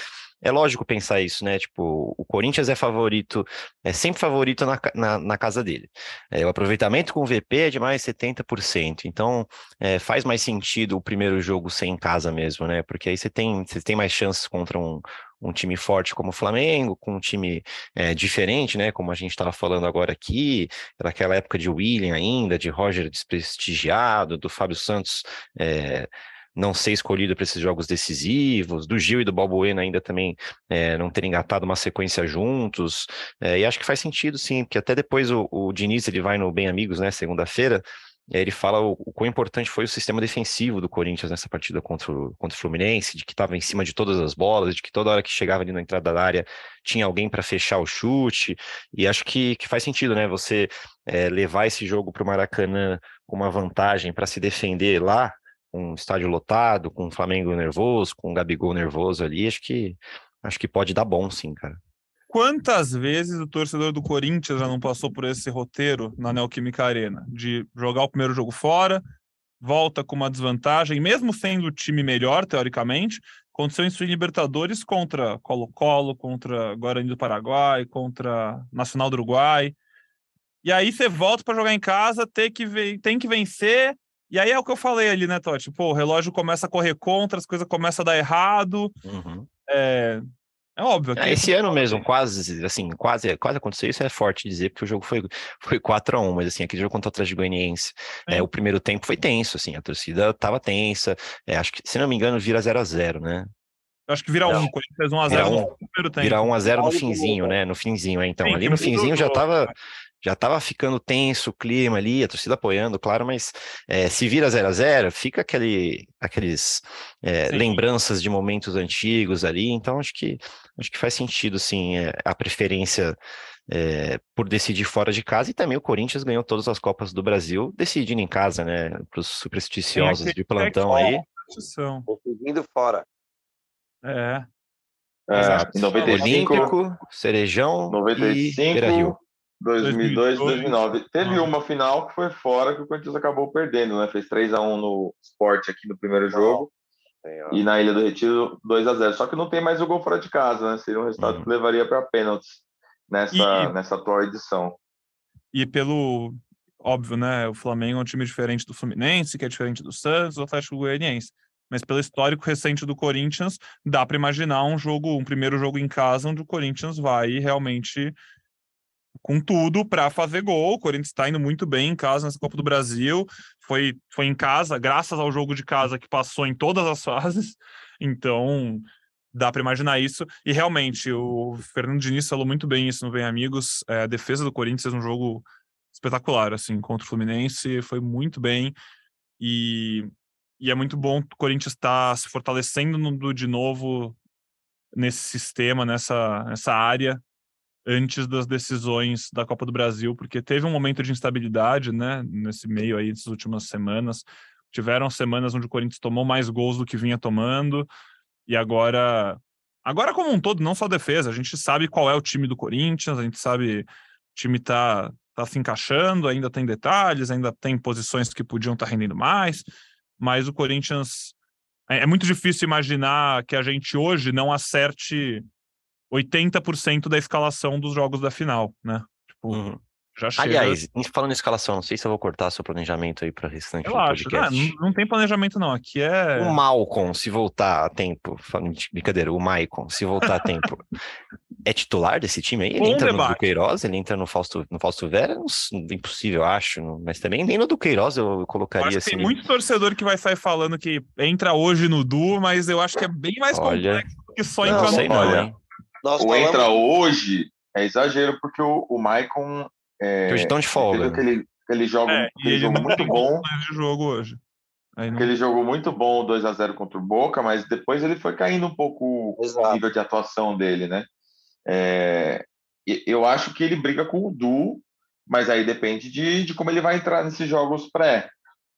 É lógico pensar isso, né? Tipo, o Corinthians é favorito, é sempre favorito na, na, na casa dele. É, o aproveitamento com o VP é de mais 70%. Então, é, faz mais sentido o primeiro jogo ser em casa mesmo, né? Porque aí você tem, você tem mais chances contra um, um time forte como o Flamengo, com um time é, diferente, né? Como a gente estava falando agora aqui, daquela época de William ainda, de Roger desprestigiado, do Fábio Santos. É, não ser escolhido para esses jogos decisivos, do Gil e do Balbuena ainda também é, não terem engatado uma sequência juntos, é, e acho que faz sentido sim, porque até depois o, o Diniz ele vai no Bem Amigos, né, segunda-feira, ele fala o, o quão importante foi o sistema defensivo do Corinthians nessa partida contra o, contra o Fluminense, de que estava em cima de todas as bolas, de que toda hora que chegava ali na entrada da área tinha alguém para fechar o chute. E acho que, que faz sentido, né? Você é, levar esse jogo para o Maracanã com uma vantagem para se defender lá, com um estádio lotado, com o Flamengo nervoso, com o Gabigol nervoso ali, acho que acho que pode dar bom, sim, cara. Quantas vezes o torcedor do Corinthians já não passou por esse roteiro na Neoquímica Arena? De jogar o primeiro jogo fora, volta com uma desvantagem, mesmo sendo o time melhor, teoricamente, aconteceu isso em Libertadores contra Colo-Colo, contra Guarani do Paraguai, contra Nacional do Uruguai. E aí você volta para jogar em casa, tem que, tem que vencer. E aí é o que eu falei ali, né, Totti? Pô, o relógio começa a correr contra, as coisas começam a dar errado. Uhum. É, é óbvio. É, esse ano mesmo, quase, assim, quase, quase aconteceu isso, é forte dizer, porque o jogo foi, foi 4 a 1 mas assim, aquele jogo contra o Atlético Goianiense, é. é. o primeiro tempo foi tenso, assim, a torcida tava tensa, é, acho que, se não me engano, vira 0 a 0 né? Eu acho que vira 1, um, quando fez 1 a 0 no primeiro tempo. Vira 1 a 0 no finzinho, né? No finzinho, é, então, Sim, ali no finzinho já tava já estava ficando tenso o clima ali, a torcida apoiando, claro, mas é, se vira 0 a 0 fica aquele, aqueles é, lembranças de momentos antigos ali, então acho que acho que faz sentido, sim, é, a preferência por decidir fora de casa, e também o Corinthians ganhou todas as Copas do Brasil decidindo em casa, né, para os supersticiosos de plantão aí. Decidindo fora. É. É, em 95, Olímpico, Cerejão 95, e Beira-Rio. 2002, 2009. Teve uma final que foi fora que o Corinthians acabou perdendo, né? Fez 3 a 1 no Sport aqui no primeiro jogo. E na Ilha do Retiro, 2 a 0 Só que não tem mais o gol fora de casa, né? Seria um resultado uhum. que levaria para pênaltis nessa, e, nessa atual edição. E pelo óbvio, né? O Flamengo é um time diferente do Fluminense, que é diferente do Santos, do Atlético Goianiense. Mas pelo histórico recente do Corinthians, dá para imaginar um jogo, um primeiro jogo em casa, onde o Corinthians vai realmente com tudo para fazer gol. O Corinthians está indo muito bem em casa nessa Copa do Brasil. Foi, foi em casa, graças ao jogo de casa que passou em todas as fases. Então, dá para imaginar isso. E realmente, o Fernando Diniz falou muito bem isso no Bem Amigos. É, a defesa do Corinthians fez um jogo espetacular, assim, contra o Fluminense. Foi muito bem. E, e é muito bom o Corinthians estar tá se fortalecendo no, de novo nesse sistema, nessa, nessa área antes das decisões da Copa do Brasil, porque teve um momento de instabilidade, né, nesse meio aí das últimas semanas. Tiveram semanas onde o Corinthians tomou mais gols do que vinha tomando, e agora agora como um todo, não só defesa, a gente sabe qual é o time do Corinthians, a gente sabe o time tá tá se encaixando, ainda tem detalhes, ainda tem posições que podiam estar tá rendendo mais, mas o Corinthians é, é muito difícil imaginar que a gente hoje não acerte 80% da escalação dos jogos da final, né? Tipo, uhum. já chega... Aliás, falando em escalação, não sei se eu vou cortar seu planejamento aí para o restante eu do acho, podcast. Né? Não, não, tem planejamento não, aqui é... O Malcom, se voltar a tempo, brincadeira, o Maicon, se voltar a tempo, é titular desse time aí? Ele Bom entra debate. no Duqueiroz, ele entra no Fausto, no Fausto Vera? Não, impossível, acho, mas também nem no Duqueiroz eu colocaria eu acho assim. Tem muito torcedor que vai sair falando que entra hoje no Du, mas eu acho que é bem mais Olha... complexo do que só entrar no Olha, nós o falamos... entra hoje é exagero, porque o, o Maicon. É, hoje estão de folga. Aquele, aquele jogo, é, aquele ele jogo muito bom. De jogo hoje. Não... Aquele jogo muito bom, 2 a 0 contra o Boca, mas depois ele foi caindo um pouco Exato. o nível de atuação dele, né? É, eu acho que ele briga com o Du, mas aí depende de, de como ele vai entrar nesses jogos pré.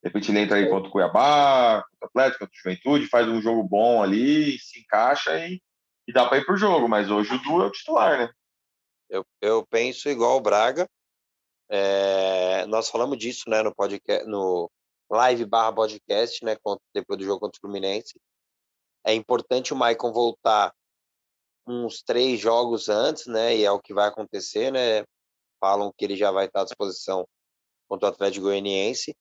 De repente ele entra aí contra o Cuiabá, contra o Atlético, contra o Juventude, faz um jogo bom ali, se encaixa e e dá para ir pro jogo, mas hoje o Du é o titular, né? Eu, eu penso igual o Braga. É, nós falamos disso, né, no podcast, no live barra podcast, né, depois do jogo contra o Fluminense. É importante o Maicon voltar uns três jogos antes, né, e é o que vai acontecer, né. Falam que ele já vai estar à disposição contra o Atlético Goianiense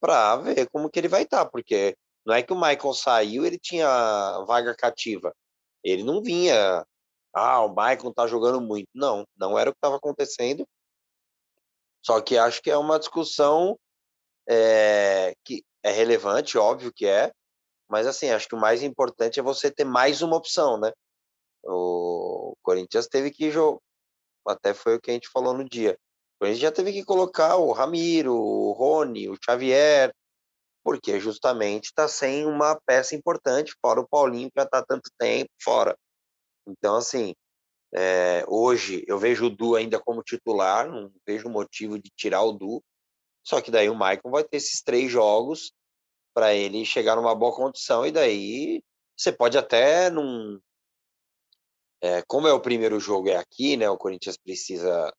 para ver como que ele vai estar, porque não é que o Michael saiu, ele tinha vaga cativa. Ele não vinha, ah, o Maicon tá jogando muito. Não, não era o que estava acontecendo. Só que acho que é uma discussão é, que é relevante, óbvio que é, mas assim, acho que o mais importante é você ter mais uma opção, né? O Corinthians teve que jogar, até foi o que a gente falou no dia. Corinthians já teve que colocar o Ramiro, o Rony, o Xavier, porque justamente está sem uma peça importante, fora o Paulinho, que já está tanto tempo fora. Então, assim, é, hoje eu vejo o Du ainda como titular, não vejo motivo de tirar o Du. Só que daí o Maicon vai ter esses três jogos para ele chegar numa boa condição, e daí você pode até num. É, como é o primeiro jogo é aqui, né? O Corinthians precisa,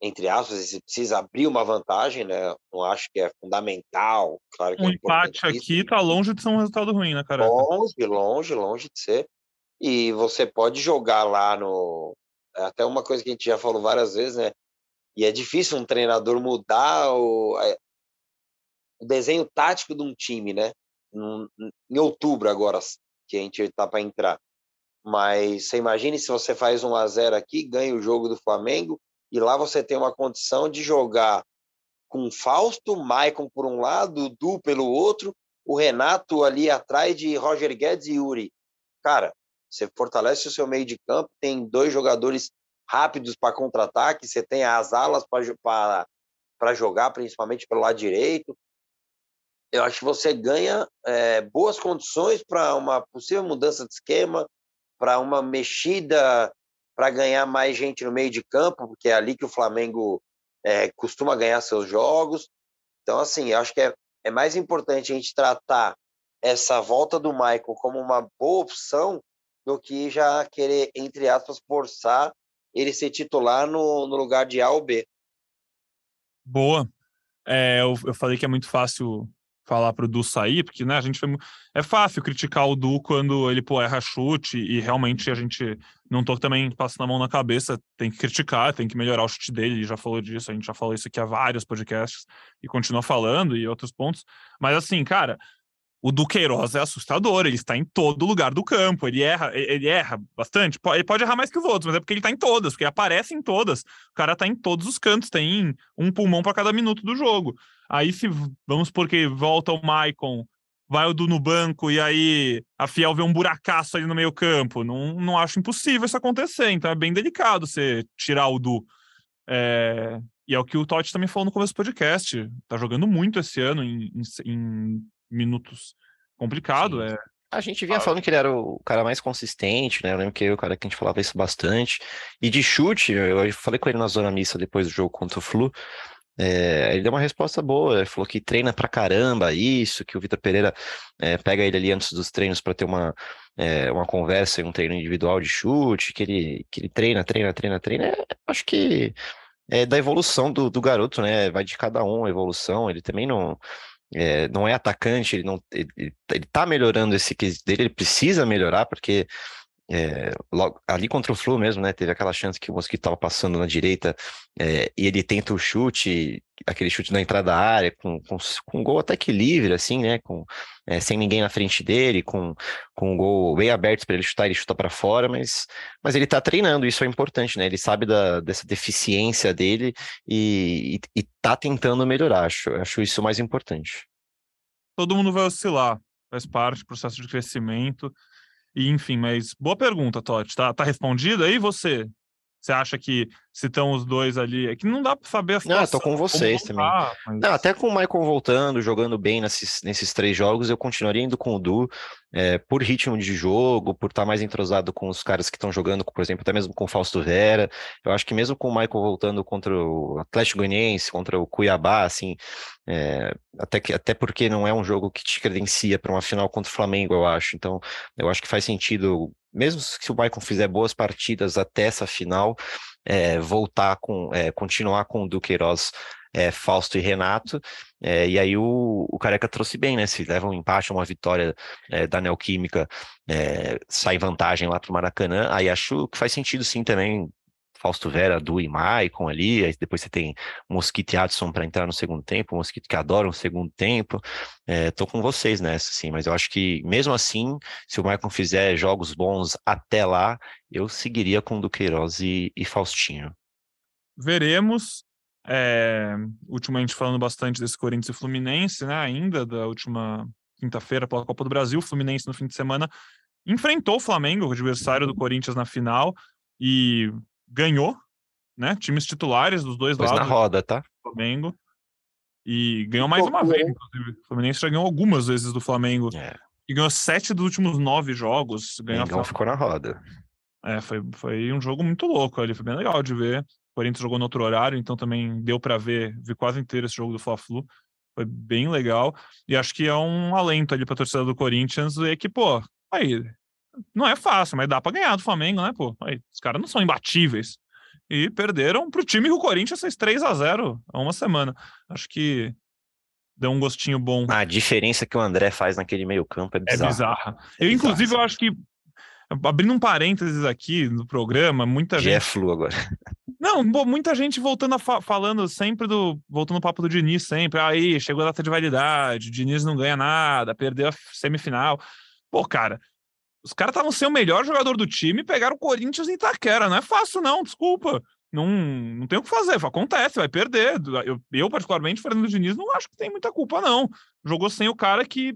entre aspas, precisa abrir uma vantagem, né? Não acho que é fundamental. Claro que um é empate aqui tá longe de ser um resultado ruim, né, cara? Longe, longe, longe de ser. E você pode jogar lá no. É até uma coisa que a gente já falou várias vezes, né? E é difícil um treinador mudar o, o desenho tático de um time, né? Em outubro agora, que a gente está para entrar. Mas você imagine se você faz um a 0 aqui, ganha o jogo do Flamengo, e lá você tem uma condição de jogar com Fausto, Maicon por um lado, Du pelo outro, o Renato ali atrás de Roger Guedes e Yuri. Cara, você fortalece o seu meio de campo, tem dois jogadores rápidos para contra-ataque, você tem as alas para jogar, principalmente pelo lado direito. Eu acho que você ganha é, boas condições para uma possível mudança de esquema, para uma mexida, para ganhar mais gente no meio de campo, porque é ali que o Flamengo é, costuma ganhar seus jogos. Então, assim, eu acho que é, é mais importante a gente tratar essa volta do Michael como uma boa opção do que já querer, entre aspas, forçar ele ser titular no, no lugar de A ou B. Boa. É, eu, eu falei que é muito fácil falar pro Du sair, porque né, a gente foi, é fácil criticar o Du quando ele pô, erra chute e realmente a gente não tô também passando a mão na cabeça, tem que criticar, tem que melhorar o chute dele, ele já falou disso, a gente já falou isso aqui há vários podcasts e continua falando e outros pontos, mas assim, cara, o Duqueiroz é assustador, ele está em todo lugar do campo, ele erra, ele erra bastante, ele pode errar mais que os outros, mas é porque ele está em todas, porque aparece em todas. O cara está em todos os cantos, tem um pulmão para cada minuto do jogo. Aí se vamos porque volta o Maicon, vai o Du no banco e aí a Fiel vê um buracaço ali no meio campo, não, não acho impossível isso acontecer, então é bem delicado você tirar o Du. É... E é o que o Totti também falou no começo do podcast. Tá jogando muito esse ano em, em, em minutos complicado. É... A gente vinha falando que ele era o cara mais consistente, né? Eu lembro que eu, o cara que a gente falava isso bastante. E de chute, eu falei com ele na zona mista depois do jogo contra o Flu. É, ele deu uma resposta boa, ele falou que treina pra caramba isso, que o Vitor Pereira é, pega ele ali antes dos treinos para ter uma, é, uma conversa e um treino individual de chute, que ele, que ele treina, treina, treina, treina. É, acho que é da evolução do, do garoto, né? Vai de cada um a evolução. Ele também não é, não é atacante, ele não ele, ele tá melhorando esse quesito dele, ele precisa melhorar, porque é, logo, ali contra o Flu mesmo, né? Teve aquela chance que o Mosquito estava passando na direita é, e ele tenta o chute, aquele chute na entrada da área, com, com, com um gol até que livre, assim, né? Com, é, sem ninguém na frente dele, com, com um gol bem aberto para ele chutar, ele chuta para fora, mas, mas ele está treinando, isso é importante, né? Ele sabe da, dessa deficiência dele e, e, e tá tentando melhorar, acho, acho isso mais importante. Todo mundo vai oscilar, faz parte do processo de crescimento. E, enfim, mas boa pergunta, Totti. Tá, tá respondido aí você? Você acha que se estão os dois ali, é que não dá para saber a situação. Não, tô com vocês também. Mas... Não, até com o Michael voltando, jogando bem nesses, nesses três jogos, eu continuaria indo com o Du, é, por ritmo de jogo, por estar tá mais entrosado com os caras que estão jogando, por exemplo, até mesmo com o Fausto Vera. Eu acho que mesmo com o Michael voltando contra o Atlético Goianiense, contra o Cuiabá, assim, é, até, que, até porque não é um jogo que te credencia para uma final contra o Flamengo, eu acho. Então, eu acho que faz sentido mesmo se o Maicon fizer boas partidas até essa final, é, voltar com, é, continuar com o Duqueiroz, é, Fausto e Renato, é, e aí o, o Careca trouxe bem, né? Se leva um empate, uma vitória é, da Neoquímica, sai vantagem lá para o Maracanã, aí acho que faz sentido sim também Fausto Vera, Du e Maicon ali, aí depois você tem Mosquito e Adson para entrar no segundo tempo, Mosquito que adora um segundo tempo. É, tô com vocês nessa, sim, mas eu acho que mesmo assim, se o Maicon fizer jogos bons até lá, eu seguiria com Duqueiroz e, e Faustinho. Veremos. É, ultimamente falando bastante desse Corinthians e Fluminense, né? Ainda da última quinta-feira pela Copa do Brasil, Fluminense no fim de semana enfrentou o Flamengo, o adversário do Corinthians na final, e ganhou. né? Times titulares dos dois Pois lados na roda, tá? do Flamengo. E ganhou mais uma vez, inclusive. O Fluminense já ganhou algumas vezes do Flamengo. É. E ganhou sete dos últimos nove jogos. O Ganhou a Mengão ficou na roda. É, foi, foi um jogo muito louco ali, foi bem legal de ver. O Corinthians jogou no outro horário, então também deu para ver, vi quase inteiro esse jogo do Fla-Flu. Foi bem legal. E acho que é um alento ali pra torcida do Corinthians ver que, pô, aí, não é fácil, mas dá pra ganhar do Flamengo, né, pô? Aí, os caras não são imbatíveis. E perderam pro time que o Corinthians fez 3 a 0 há uma semana. Acho que deu um gostinho bom. A diferença que o André faz naquele meio campo é É bizarra. bizarra. É Eu, bizarro, inclusive, eu assim. acho que, abrindo um parênteses aqui no programa, muita Já é gente flu agora. Não, muita gente voltando a fa- falando sempre do. Voltando ao papo do Diniz sempre. Aí, chegou a data de validade, o Diniz não ganha nada, perdeu a semifinal. Pô, cara, os caras estavam sem o melhor jogador do time e pegaram o Corinthians em Itaquera. Não é fácil, não, desculpa. Não, não tem o que fazer, acontece, vai perder. Eu, eu, particularmente, Fernando Diniz, não acho que tem muita culpa, não. Jogou sem o cara que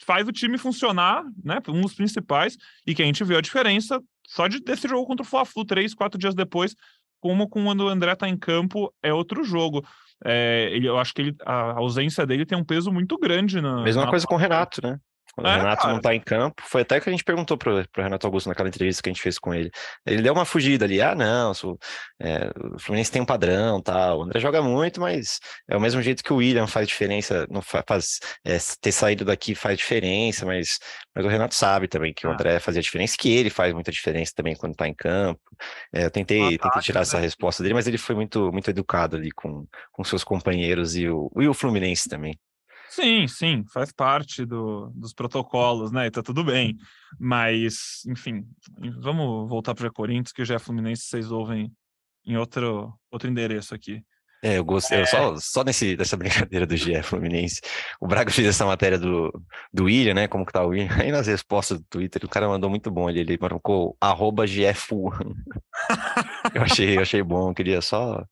faz o time funcionar, né? Um dos principais, e que a gente viu a diferença só de, desse jogo contra o Fla-Flu, três, quatro dias depois, como quando o André tá em campo, é outro jogo. É, ele, eu acho que ele, a ausência dele tem um peso muito grande na. Mesma na coisa com o Renato, né? Quando É, o Renato cara. não tá em campo, foi até que a gente perguntou pro, pro Renato Augusto naquela entrevista que a gente fez com ele. Ele deu uma fugida ali, ah, não, sou, é, o Fluminense tem um padrão, tal. O André joga muito, mas é o mesmo jeito que o William faz diferença, não fa- faz, é, ter saído daqui faz diferença, mas, mas o Renato sabe também que o Ah. André fazia diferença, que ele faz muita diferença também quando tá em campo. É, eu tentei, tentei tirar essa né? resposta dele, mas ele foi muito, muito educado ali com, com seus companheiros e o, e o Fluminense também. Sim, sim, faz parte do, dos protocolos, né? E tá tudo bem. Mas, enfim, vamos voltar para o Corinthians, que já é Fluminense, vocês ouvem em outro, outro endereço aqui. É, eu gostei, eu só, só nesse, dessa brincadeira do GE Fluminense. O Braga fez essa matéria do, do William, né? Como que tá o William? Aí nas respostas do Twitter, o cara mandou muito bom ali, ele marcou arroba GFU. eu achei, eu achei bom, eu queria só,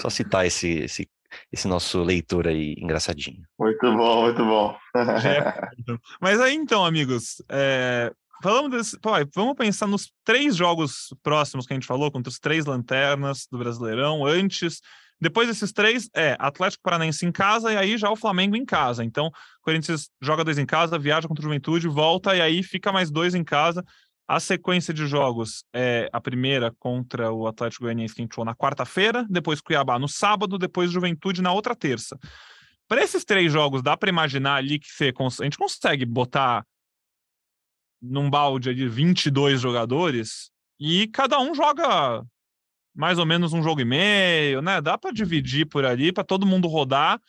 só citar esse, esse, esse nosso leitor aí engraçadinho. Muito bom, muito bom. Mas aí então, amigos, é, falamos desse, pô, vamos pensar nos três jogos próximos que a gente falou, contra os três lanternas do Brasileirão, antes. Depois desses três, é Atlético Paranaense em casa e aí já o Flamengo em casa. Então, o Corinthians joga dois em casa, viaja contra o Juventude, volta e aí fica mais dois em casa. A sequência de jogos é a primeira contra o Atlético Goianiense que falou na quarta-feira, depois Cuiabá no sábado, depois Juventude na outra terça. Para esses três jogos, dá para imaginar ali que você a gente consegue botar num balde ali 22 jogadores e cada um joga mais ou menos um jogo e meio, né? Dá para dividir por ali para todo mundo rodar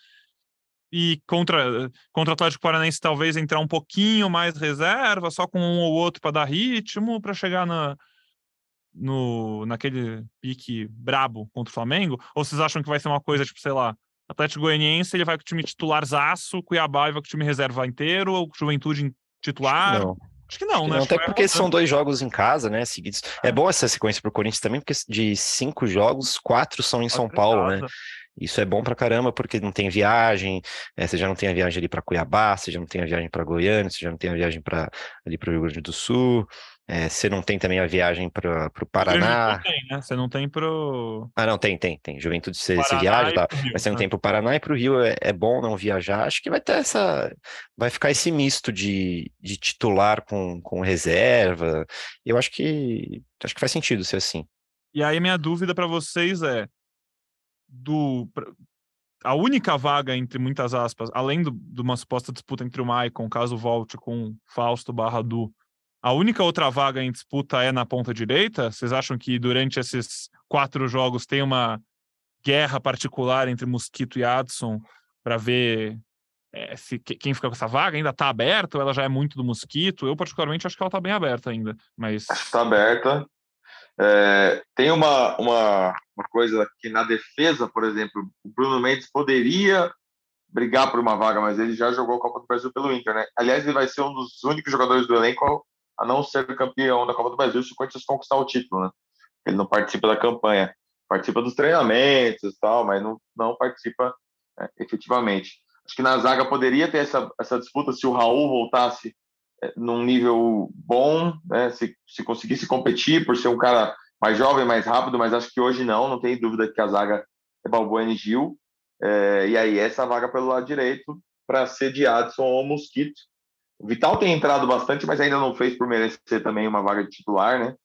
e contra contra o Atlético Paranaense talvez entrar um pouquinho mais reserva, só com um ou outro para dar ritmo para chegar na no naquele pique brabo contra o Flamengo? Ou vocês acham que vai ser uma coisa tipo, sei lá, Atlético Goianiense, ele vai com o time titularzaço, Cuiabá vai com o time reserva inteiro, ou Juventude titular? Não, Acho que não, né? não Acho que até vai porque são dois jogos em casa, né, seguidos. É bom essa sequência pro Corinthians também, porque de cinco jogos, quatro são em São Paulo, né? Isso é bom pra caramba, porque não tem viagem, eh, você já não tem a viagem ali para Cuiabá, você já não tem a viagem para Goiânia, você já não tem a viagem para ali para o Rio Grande do Sul, eh, você não tem também a viagem para o Paraná. não tem, né? Você não tem pro Ah, não, tem, tem, tem. Juventude você, você viaja, tá? Rio, Mas você não né? tem pro Paraná e pro Rio é, é bom não viajar. Acho que vai ter essa. Vai ficar esse misto de, de titular com, com reserva. Eu acho que acho que faz sentido ser assim. E aí minha dúvida para vocês é do a única vaga entre muitas aspas, além do- de uma suposta disputa entre o Maicon, caso volte com Fausto barra Du, a única outra vaga em disputa é na ponta direita? Vocês acham que durante esses quatro jogos tem uma guerra particular entre Mosquito e Adson para ver é, se que- quem fica com essa vaga? Ainda está aberta ou ela já é muito do Mosquito? Eu particularmente acho que ela está bem aberta ainda, mas está aberta. É, tem uma, uma, uma coisa que na defesa, por exemplo, o Bruno Mendes poderia brigar por uma vaga, mas ele já jogou a Copa do Brasil pelo Inter, né? Aliás, ele vai ser um dos únicos jogadores do elenco a não ser campeão da Copa do Brasil se o Corinthians conquistar o título, né? Ele não participa da campanha, participa dos treinamentos e tal, mas não, não participa é, efetivamente. Acho que na zaga poderia ter essa, essa disputa se o Raul voltasse num nível bom, né? Se, se conseguisse competir por ser um cara mais jovem, mais rápido, mas acho que hoje não, não tem dúvida que a zaga é Balbuena e Gil. É, e aí essa vaga pelo lado direito para ser de Adson ou Mosquito. O Vital tem entrado bastante, mas ainda não fez por merecer também uma vaga de titular, né?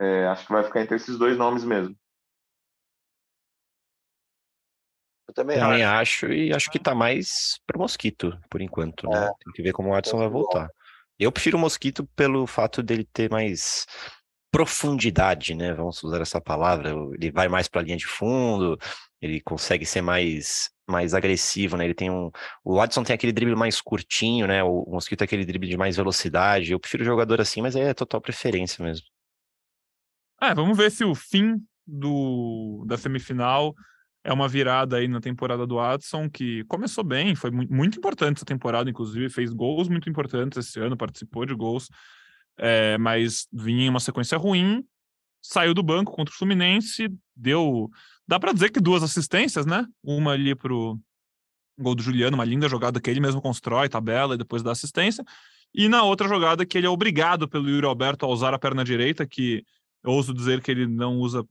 É, acho que vai ficar entre esses dois nomes mesmo. Eu também, Também acho. acho, e acho que tá mais pro Mosquito, por enquanto, né? É. Tem que ver como o Adson vai Muito bom. Eu prefiro o Mosquito pelo fato dele ter mais profundidade, né? Vamos usar essa palavra. Ele vai mais para a linha de fundo, ele consegue ser mais mais agressivo, né? Ele tem um o Adson tem aquele drible mais curtinho, né? O Mosquito tem aquele drible de mais velocidade. Eu prefiro jogador assim, mas é total preferência mesmo. É, vamos ver se o fim do, da semifinal é uma virada aí na temporada do Adson, que começou bem, foi mu- muito importante essa temporada, inclusive, fez gols muito importantes esse ano, participou de gols, é, mas vinha em uma sequência ruim, saiu do banco contra o Fluminense, deu. Dá pra dizer que duas assistências, né? Uma ali pro gol do Juliano, uma linda jogada que ele mesmo constrói, tabela e depois dá assistência. E na outra jogada que ele é obrigado pelo Yuri Alberto a usar a perna direita, que eu ouso dizer que ele não usa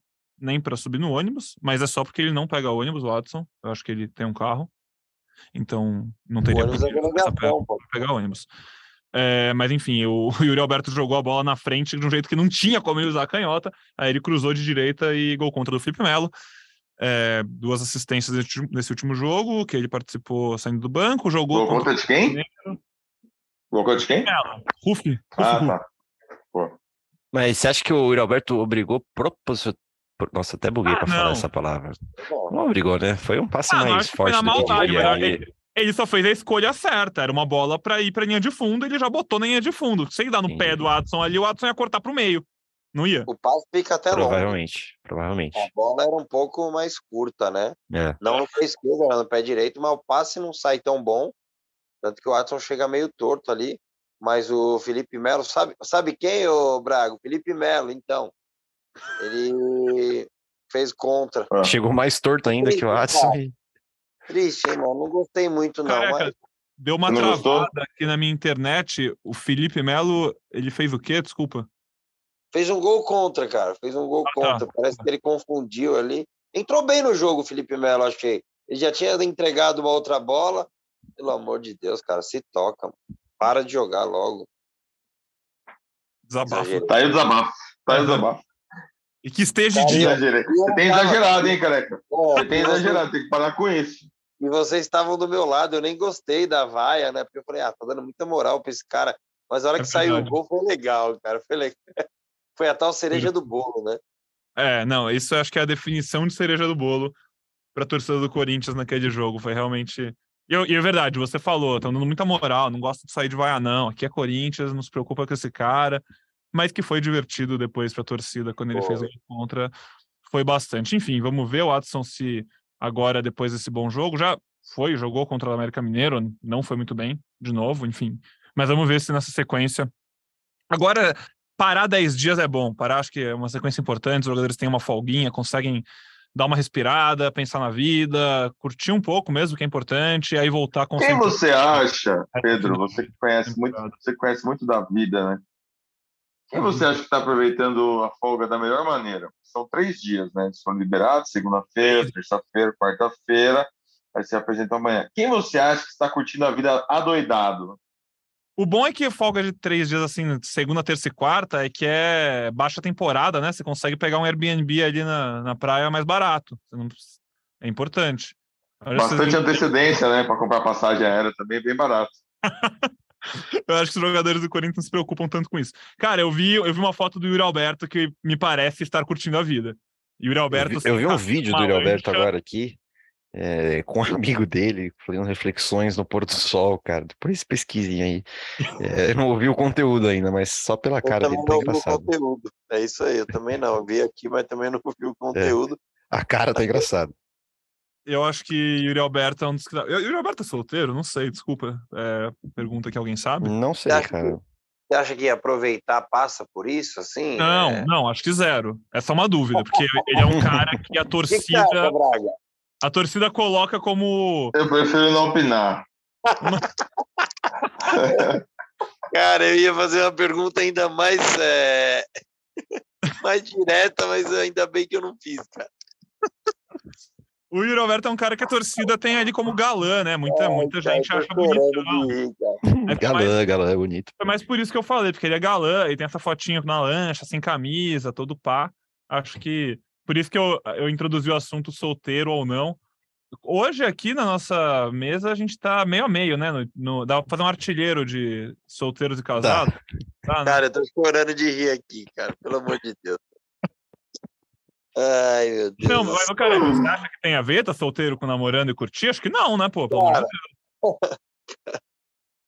nem para subir no ônibus, mas é só porque ele não pega ônibus, o Watson. Eu acho que ele tem um carro. Então não O teria ônibus é pegar ônibus. É, mas enfim, o Yuri Alberto jogou a bola na frente de um jeito que não tinha como ele usar a canhota. Aí ele cruzou de direita e gol contra do Felipe Melo. É, duas assistências nesse último- jogo, que ele participou saindo do banco, jogou Gol contra contra de quem? Gol contra de quem? Rufi. Rufi, Ah, tá. Pô. Mas você acha que o Yuri Alberto obrigou propositalmente? Nossa, até buguei Ah, pra falar não. essa palavra. Não obrigou, né? Foi um passe Ah, mais forte do que maldade, Ele- ele, só fez a escolha certa. Era uma bola pra ir pra linha de fundo, ele já botou na linha de fundo. Sem dar no pé Entendi. do Adson ali, o Adson ia cortar pro meio. Não ia? O passe fica até longe. Provavelmente, provavelmente. A bola era um pouco mais curta, né? É. Não no pé esquerdo, era no pé direito, mas o passe não sai tão bom. Tanto que o Watson chega meio torto ali. Mas o Felipe Melo, sabe, sabe quem, ô Braga? O Felipe Melo, então. Ele fez contra. Ah. Chegou mais torto ainda que o e- Triste, hein, mano? Não gostei muito, não. Mas Deu uma não gostou? travada aqui na minha internet. O Felipe Melo, ele fez o quê? Desculpa. fez um gol contra, cara. Fez um gol Ah, tá. contra. Parece que ele confundiu ali. Entrou bem no jogo o Felipe Melo, achei. Ele já tinha entregado uma outra bola. Pelo amor de Deus, cara, se toca. mano. Para de jogar logo. Exagerei. Tá aí o desabafo. Tá aí o desabafo. E que esteja de dia. Exagerei. Você tem exagerado, hein, careca? Você tem exagerado, tem que parar com isso. E vocês estavam do meu lado, eu nem gostei da vaia, né? Porque eu falei, ah, tá dando muita moral pra esse cara. Mas a hora É que saiu o gol foi legal, cara. Foi legal. Foi a tal cereja do bolo, né? É, não, isso eu acho que é a definição de cereja do bolo pra torcida do Corinthians naquele jogo. Foi realmente. E, eu- e é verdade, você falou, estão dando muita moral, não gosto de sair de vaia, não. Aqui é Corinthians, não se preocupa com esse cara. Mas que foi divertido depois pra torcida quando ele fez o contra. Foi bastante. Enfim, vamos ver o Adson se agora, depois desse bom jogo, já foi, jogou contra o América Mineiro, não foi muito bem, de novo, enfim. Mas vamos ver se nessa sequência. Agora, parar 10 dias é bom. Parar, acho que é uma sequência importante. Os jogadores têm uma folguinha, conseguem dar uma respirada, pensar na vida, curtir um pouco mesmo, que é importante, e aí voltar com Quem você acha, Pedro, você que conhece muito, você conhece muito da vida, né? Quem você acha que está aproveitando a folga da melhor maneira? São três dias, né? Eles foram liberados, segunda-feira, terça-feira, quarta-feira, vai se apresentar amanhã. Quem você acha que está curtindo a vida adoidado? O bom é que folga de três dias, assim, segunda, terça e quarta, é que é baixa temporada, né? Você consegue pegar um Airbnb ali na, na praia mais barato. Não É importante. Olha, Bastante antecedência, né? Para comprar passagem aérea também, bem barato. Eu acho que os jogadores do Corinthians não se preocupam tanto com isso. Cara, eu vi, eu vi uma foto do Yuri Alberto que me parece estar curtindo a vida. Yuri Eu Alberto. vi, eu vi um sentado vídeo do Yuri Alberto agora aqui, é, com um amigo dele, fazendo reflexões no pôr do sol, cara. Depois pesquisem aí. É, eu não ouvi o conteúdo ainda, mas só pela Eu cara também dele tá não vi o engraçado. conteúdo. É isso aí, eu também não. Eu vi aqui, mas também não vi o conteúdo. A cara tá engraçado. Eu acho que Yuri Alberto é um dos. que- Eu- Yuri Alberto é solteiro? Não sei, desculpa. É, pergunta que alguém sabe. Não sei, acha que- cara. Você acha que aproveitar passa por isso, assim? Não, É... não, acho que zero. É só uma dúvida, porque ele é um cara que a O que, que você torcida, acha, Braga? a torcida coloca como Eu prefiro não opinar. Cara, eu ia fazer uma pergunta ainda mais. é, mais direta, mas ainda bem que eu não fiz, cara. O Yuri Alberto é um cara que a torcida tem ali como galã, né? Muita, muita gente Cara, acha bonitão. cara. É mais, Galã, galã, é bonito. é mais por isso que eu falei, porque ele é galã e tem essa fotinha na lancha, sem camisa, todo pá. Acho que. Por isso que eu, eu introduzi o assunto solteiro ou não. Hoje, aqui na nossa mesa, a gente tá meio a meio, né? No, no- dá pra fazer um artilheiro de solteiros e casados. Tá, né? Cara, eu tô chorando de rir aqui, cara. Pelo amor de Deus. Ai, meu Deus. Não, mas, cara, você acha que tem a ver, tá solteiro com namorando e curtir? Acho que não, né, pô? Pelo amor de Deus.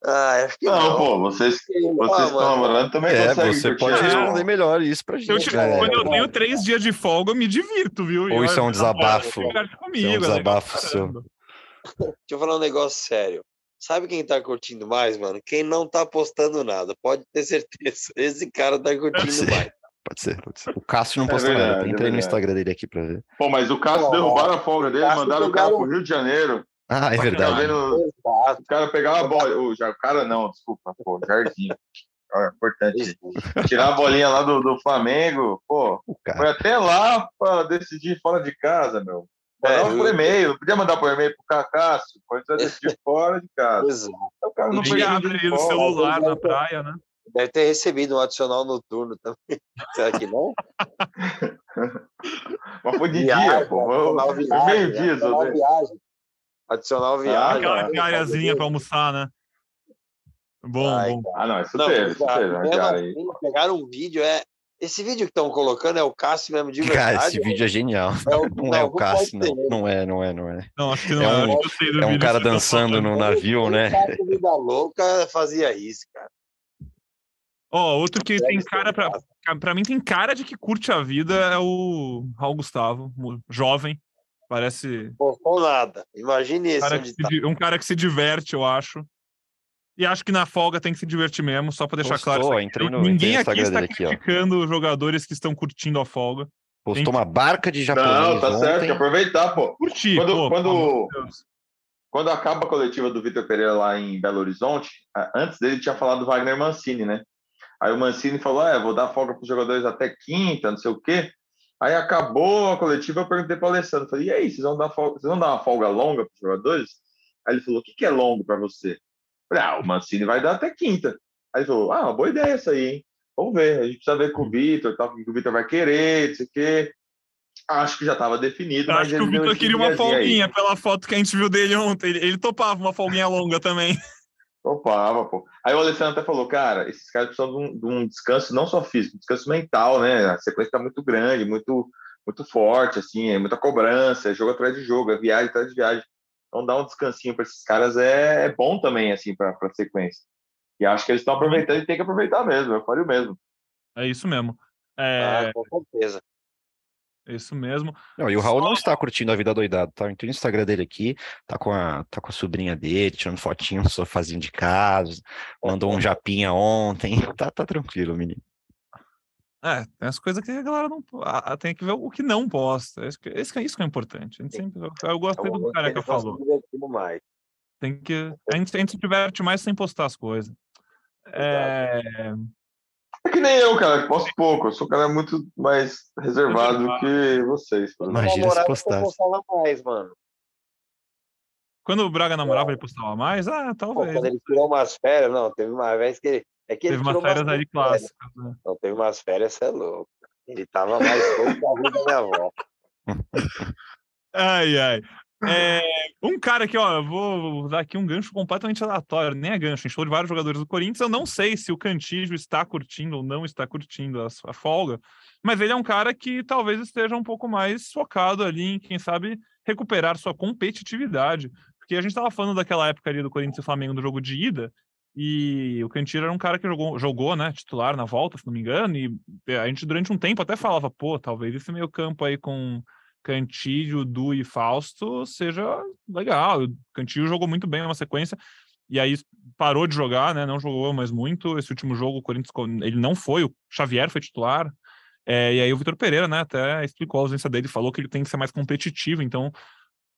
Ai, acho que Não, não. pô, vocês, Ah, vocês estão namorando também É, você pode responder melhor isso pra eu gente. tiver- né? quando eu tenho três dias de folga, eu me divirto, viu? Ou isso é um desabafo. comigo, Isso é um é desabafo pra seu. Deixa eu falar um negócio sério. Sabe quem tá curtindo mais, mano? Quem não tá postando nada. Pode ter certeza. Esse cara tá curtindo mais. Pode ser, pode ser. O Cássio não É postou nada. verdade, é Entrei no verdade. Instagram dele aqui pra ver. Pô, mas o Cássio derrubaram a folga dele, Cássio mandaram o cara pro Rio de Janeiro. Ah, é Tá verdade. vendo? Exato. O cara pegar a bola. O, já- o cara não, desculpa, pô, Jardim. É importante. Tirar a bolinha lá do, do Flamengo, pô, foi até lá pra decidir fora de casa, meu. É, Mandava por e-mail, não podia mandar por e-mail pro Cássio, pode decidir fora de casa. Exato. O cara não foi abre o celular na praia, né? Deve ter recebido um adicional noturno também. Será que não? Mas foi de Viagem, dia, pô. adicional viagem, meio dia, adicional Zé. viagem. Adicional viagem. Aquela né? diariazinha pra almoçar, né? Bom, Ai, bom. Ah, não, isso Não, teve, isso cara, teve. Aí. assim, pegaram um vídeo, é. Esse vídeo que estão colocando é o Cássio mesmo de verdade. Cara, esse vídeo é genial. É o- Não é o Cássio, não. ele. Não é, não é, não é. Não, acho que não É é. um- É um vídeo cara tá dançando no navio, O né? Cássio Vida Louca fazia isso, cara. Ó, outro que tem cara pra, pra mim tem cara de que curte a vida é o Raul Gustavo, jovem. Parece Postou nada. Imagine esse cara, se tá. di- um cara que se diverte, eu acho. E acho que na folga tem que se divertir mesmo, só pra deixar claro. Postou, aqui. entrei no, Ninguém entrei no aqui está aqui, ó. criticando os jogadores que estão curtindo a folga. Postou uma barca de japonês Não, tá certo, tem ontem. que aproveitar, pô. Curtir, Quando- pô, quando-. Quando acaba a coletiva do Vitor Pereira lá em Belo Horizonte, antes dele tinha falado do Wagner Mancini, né? Aí o Mancini falou: ah, eu vou dar folga para os jogadores até quinta, não sei o quê. Aí acabou a coletiva, eu perguntei para o Alessandro, falei, e aí, vocês vão dar, folga, vocês vão dar uma folga longa para os jogadores? Aí ele falou, o que, que é longo para você? Eu falei, ah, o Mancini vai dar até quinta. Aí ele falou, ah, uma boa ideia essa aí, hein? Vamos ver, a gente precisa ver com o Vitor, tal, o que o Vitor vai querer, não sei o quê. Acho que já estava definido, acho que o Vitor queria uma diazinho aí. folguinha pela foto que a gente viu dele ontem. Ele, ele topava uma folguinha longa também. Topava, pô. Aí o Alessandro até falou, cara, esses caras precisam de um, de um descanso não só físico, descanso mental, né? A sequência tá muito grande, muito, muito forte, assim, é muita cobrança, é jogo atrás de jogo, é viagem atrás de viagem. Então dar um descansinho para esses caras é, é bom também, assim, para a sequência. E acho que eles estão aproveitando e tem que aproveitar mesmo, eu falei o mesmo. É isso mesmo. É Ah, com certeza. Isso mesmo. Não, e o Raul não está curtindo a vida doidado, tá? Entrei no Instagram dele aqui, tá com a, tá com a sobrinha dele, tirando fotinho no sofazinho de casa, mandou um japinha ontem. Tá, tá tranquilo, menino. É, tem as coisas que a galera não. ah, tem que ver o que não posta. Isso que, isso que, que é importante. A gente sempre, eu gostei É o do momento cara que estão falou. Tem que. A gente, a gente se diverte mais sem postar as coisas. É, É que nem eu, cara, que posto pouco, eu sou um cara muito mais reservado do que vocês. Imagina se postasse. postava mais, mano. quando o Braga namorava, ele postava mais? Ah, Pô, talvez. quando ele tirou umas férias, não, teve uma vez que ele. É que Teve ele umas tirou férias aí férias. clássicas. Né? Não, teve umas férias, você é louco. Ele tava mais solto que a rua da minha avó. Ai, ai. É, um cara aqui, ó, vou dar aqui um gancho completamente aleatório, nem é gancho, a gente falou de vários jogadores do Corinthians, eu não sei se o Cantígio está curtindo ou não está curtindo a, folga, mas ele é um cara que talvez esteja um pouco mais focado ali em, quem sabe, recuperar sua competitividade, porque a gente estava falando daquela época ali do Corinthians e Flamengo do jogo de ida, e o Cantillo era um cara que jogou, jogou, né, titular na volta, se não me engano, e a gente durante um tempo até falava, pô, talvez esse meio campo aí com Cantillo, Du e Fausto seja legal. O Cantillo jogou muito bem numa sequência e aí parou de jogar, né? Não jogou mais muito. Esse último jogo, o Corinthians ele não foi, o Xavier foi titular. É, e aí o Vitor Pereira, né, até explicou a ausência dele, falou que ele tem que ser mais competitivo, então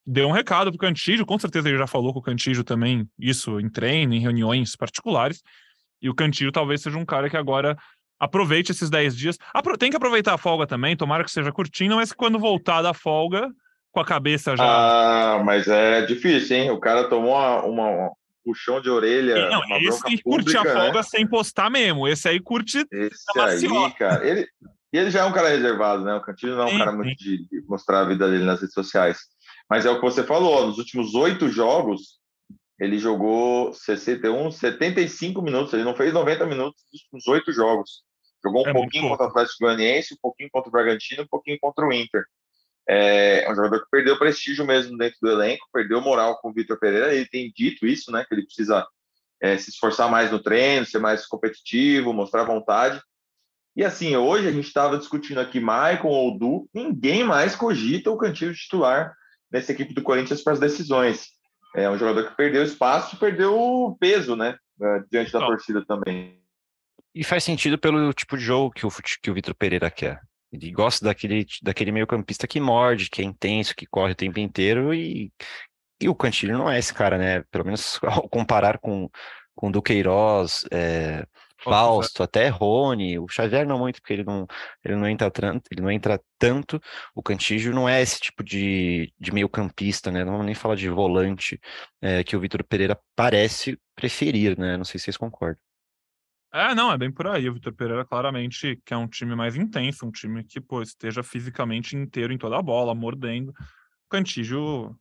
deu um recado pro Cantillo, com certeza ele já falou com o Cantillo também, isso em treino, em reuniões particulares, e o Cantillo talvez seja um cara que agora aproveite esses 10 dias. Tem que aproveitar a folga também, tomara que seja curtinho, mas quando voltar da folga, com a cabeça já. Ah, mas é difícil, hein? O cara tomou uma, uma puxão de orelha. Não, esse curte a folga né? sem postar mesmo. Esse aí curte. Esse aí, cara. Ele, ele já é um cara reservado, né? O Cantilho não é um sim, cara muito de, de mostrar a vida dele nas redes sociais. Mas é o que você falou, nos últimos oito jogos, ele jogou 61, 75 minutos, ele não fez 90 minutos nos últimos oito jogos. Jogou um é pouquinho contra o Atlético Goianiense, um pouquinho contra o Bragantino, um pouquinho contra o Inter. É um jogador que perdeu prestígio mesmo dentro do elenco, perdeu moral com o Vitor Pereira. Ele tem dito isso, né? Que ele precisa é, se esforçar mais no treino, ser mais competitivo, mostrar vontade. E assim, hoje a gente estava discutindo aqui Maicon ou Du, ninguém mais cogita o cantinho titular nessa equipe do Corinthians para as decisões. É um jogador que perdeu espaço e perdeu peso, né? É, diante da torcida também. E faz sentido pelo tipo de jogo que o, que o Vitor Pereira quer. Ele gosta daquele, daquele meio-campista que morde, que é intenso, que corre o tempo inteiro e, e o Cantilho não é esse cara, né? Pelo menos ao comparar com, com o Duqueiroz, é, Fausto, até Rony, o Xavier não muito, porque ele não, ele não entra tanto, ele não entra tanto. O Cantígio não é esse tipo de, de meio-campista, né? Não vamos nem falar de volante é, que o Vitor Pereira parece preferir, né? Não sei se vocês concordam. É, não, é bem por aí. O Vitor Pereira claramente que é um time mais intenso, um time que, pô, esteja fisicamente inteiro em toda a bola, mordendo. O Cantígio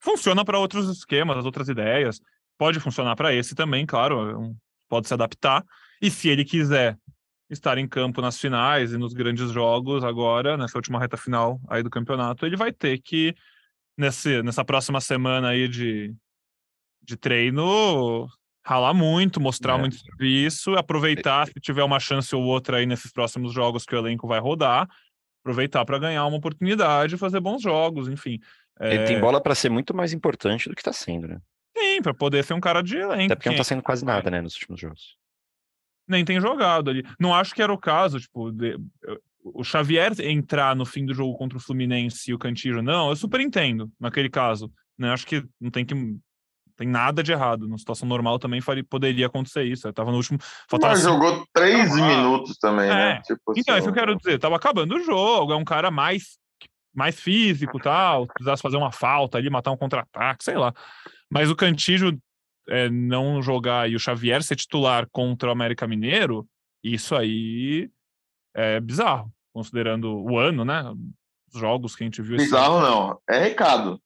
funciona para outros esquemas, outras ideias. Pode funcionar para esse também, claro, pode se adaptar. E se ele quiser estar em campo nas finais e nos grandes jogos agora, nessa última reta final aí do campeonato, ele vai ter que, nesse, nessa próxima semana aí de, de treino, ralar muito, mostrar é. muito serviço, aproveitar se tiver uma chance ou outra aí nesses próximos jogos que o elenco vai rodar, aproveitar para ganhar uma oportunidade, fazer bons jogos, enfim. Ele é... tem bola para ser muito mais importante do que está sendo, né? Sim, para poder ser um cara de elenco. Até porque não está sendo quase nada, né, nos últimos jogos nem tem jogado ali. Não acho que era o caso, tipo, de, o Xavier entrar no fim do jogo contra o Fluminense e o Cantillo, não, eu super entendo naquele caso. Né? Acho que não tem que tem nada de errado. Numa situação normal também faria, poderia acontecer isso. Eu tava no último. Faltava Mas jogou três minutos também, né? é. né? Tipo então, assim, é isso que eu quero dizer. Tava acabando o jogo, é um cara mais, mais físico tal. Precisasse fazer uma falta ali, matar um contra-ataque, sei lá. Mas o Cantillo é, não jogar e o Xavier ser titular contra o América Mineiro, isso aí é bizarro, considerando o ano, né? Os jogos que a gente viu. Bizarro não, é recado.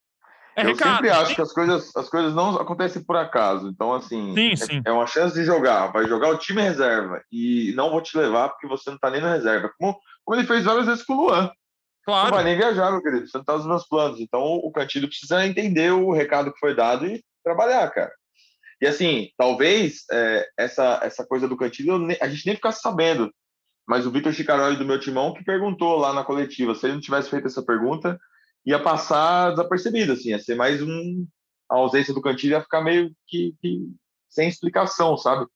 É eu sempre acho sim. que as coisas, as coisas não acontecem por acaso. Então, assim, sim, é, sim. é, uma chance de jogar. Vai jogar o time reserva e não vou te levar porque você não tá nem na reserva. Como, como ele fez várias vezes com o Luan. Claro. Não vai nem viajar, meu querido. Você não tá nos meus planos. Então, o Cantilho precisa entender o recado que foi dado e trabalhar, cara. E assim, talvez é, essa, essa coisa do Cantilho a gente nem ficasse sabendo. Mas o Vitor Chicaroli do meu timão que perguntou lá na coletiva. Se ele não tivesse feito essa pergunta, ia passar desapercebido, assim, ia ser mais um. A ausência do Cantilho ia ficar meio que, que sem explicação, sabe?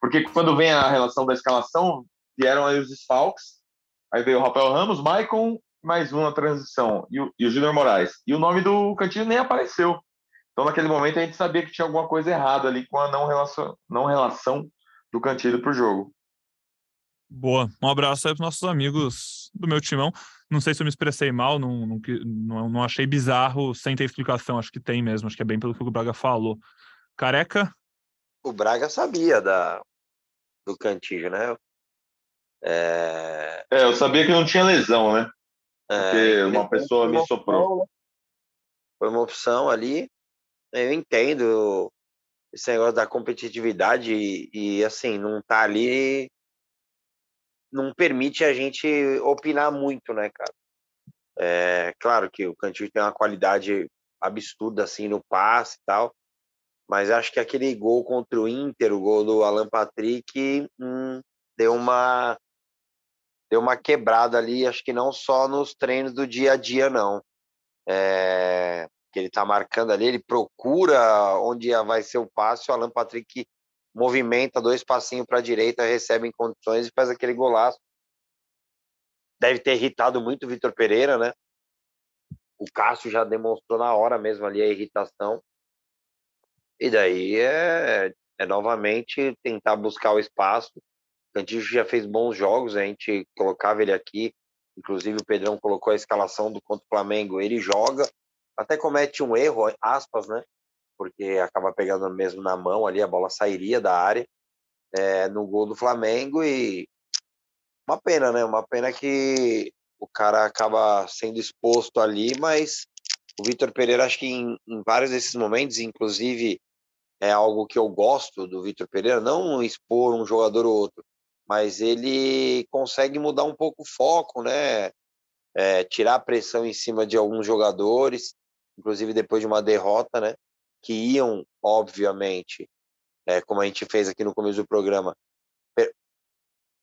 Porque quando vem a relação da escalação, vieram aí os desfalques, aí veio o Rafael Ramos, Maicon, mais um na transição, e o, e o Júnior Moraes. E o nome do Cantilho nem apareceu. Então, naquele momento, a gente sabia que tinha alguma coisa errada ali com a não relação, não relação do Cantilho para o jogo. Boa. Um abraço aí para nossos amigos do meu timão. Não sei se eu me expressei mal, não, não, não, achei bizarro sem ter explicação. Acho que tem mesmo, acho que é bem pelo que o Braga falou. Careca? O Braga sabia da, do Cantilho, né? É... é, eu sabia que não tinha lesão, né? É, Porque é, uma pessoa me soprou. Foi uma opção ali. Eu entendo esse negócio da competitividade e, e, assim, não tá ali não permite a gente opinar muito, né, cara? É, claro que o Cantillo tem uma qualidade absurda, assim, no passe e tal, mas acho que aquele gol contra o Inter, o gol do Alan Patrick, hum, deu uma deu uma quebrada ali, acho que não só nos treinos do dia a dia, não. É, que ele está marcando ali, ele procura onde vai ser o passe, o Alan Patrick movimenta dois passinhos para a direita, recebe em condições e faz aquele golaço. Deve ter irritado muito o Vitor Pereira, né? O Cássio já demonstrou na hora mesmo ali a irritação. E daí é, é novamente tentar buscar o espaço. Cantillo já fez bons jogos, a gente colocava ele aqui, inclusive o Pedrão colocou a escalação do contra o Flamengo, ele joga, até comete um erro, aspas, né? Porque acaba pegando mesmo na mão ali, a bola sairia da área é, no gol do Flamengo e uma pena, né? Uma pena que o cara acaba sendo exposto ali, mas o Vitor Pereira, acho que em, em, vários desses momentos, inclusive, é algo que eu gosto do Vitor Pereira, não expor um jogador ou outro, mas ele consegue mudar um pouco o foco, né? É, tirar a pressão em cima de alguns jogadores, inclusive depois de uma derrota, né? Que iam, obviamente, é, como a gente fez aqui no começo do programa,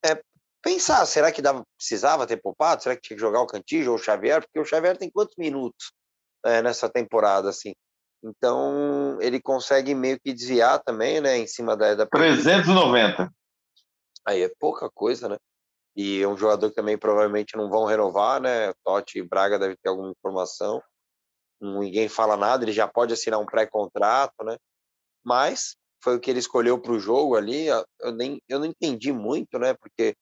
é, pensar, será que dava, precisava ter poupado? Será que tinha que jogar o Cantillo ou o Xavier? Porque o Xavier tem quantos minutos é, nessa temporada, assim? Então, ele consegue meio que desviar também, né, em cima da... da... 390. Aí é pouca coisa, né? E é um jogador que também provavelmente não vão renovar, né? Totti e Braga deve ter alguma informação. Ninguém fala nada, ele já pode assinar um pré-contrato, né? Mas foi o que ele escolheu para o jogo ali. Eu nem eu não entendi muito, né? Porque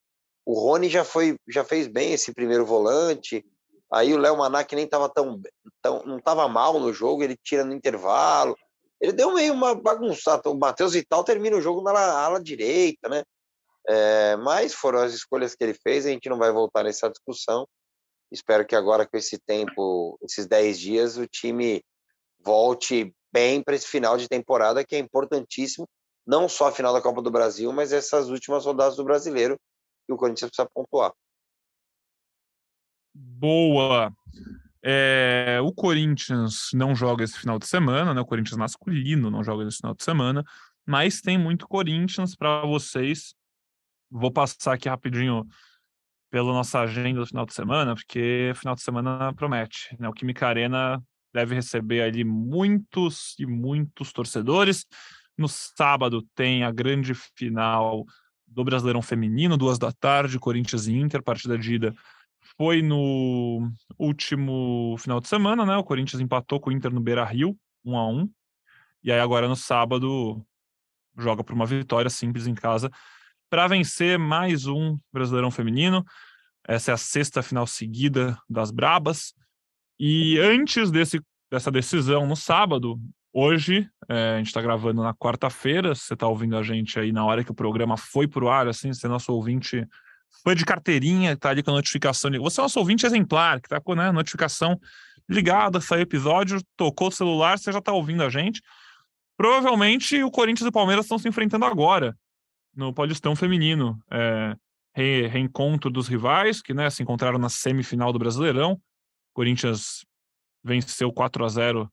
o Rony já foi já fez bem esse primeiro volante. Aí o Léo Maná que nem estava tão, tão não estava mal no jogo, ele tira no intervalo. Ele deu meio uma bagunçada. O Matheus Vital termina o jogo na ala direita, né? É, mas foram as escolhas que ele fez, a gente não vai voltar nessa discussão. Espero que agora, com esse tempo, esses 10 dias, o time volte bem para esse final de temporada, que é importantíssimo, não só a final da Copa do Brasil, mas essas últimas rodadas do brasileiro, que o Corinthians precisa pontuar. Boa! É, o Corinthians não joga esse final de semana, né? O Corinthians masculino não joga esse final de semana, mas tem muito Corinthians para vocês. Vou passar aqui rapidinho pela nossa agenda do final de semana, porque final de semana promete. Né? O Química Arena deve receber ali muitos e muitos torcedores. No sábado tem a grande final do Brasileirão Feminino, duas da tarde, Corinthians e Inter, partida de ida. Foi no último final de semana, né? O Corinthians empatou com o Inter no Beira Rio, um a um. E aí agora no sábado joga por uma vitória simples em casa para vencer mais um Brasileirão Feminino. Essa é a sexta final seguida das Brabas. E antes desse, dessa decisão no sábado, hoje, é, a gente está gravando na quarta-feira, você está ouvindo a gente aí na hora que o programa foi para o ar, assim, você é nosso ouvinte foi de carteirinha, está ali com a notificação. Você é nosso ouvinte exemplar, que está com né, notificação ligada, saiu episódio, tocou o celular, você já está ouvindo a gente. Provavelmente o Corinthians e o Palmeiras estão se enfrentando agora, no Paulistão Feminino. É, re, reencontro dos rivais, que né, se encontraram na semifinal do Brasileirão. Corinthians venceu 4 a 0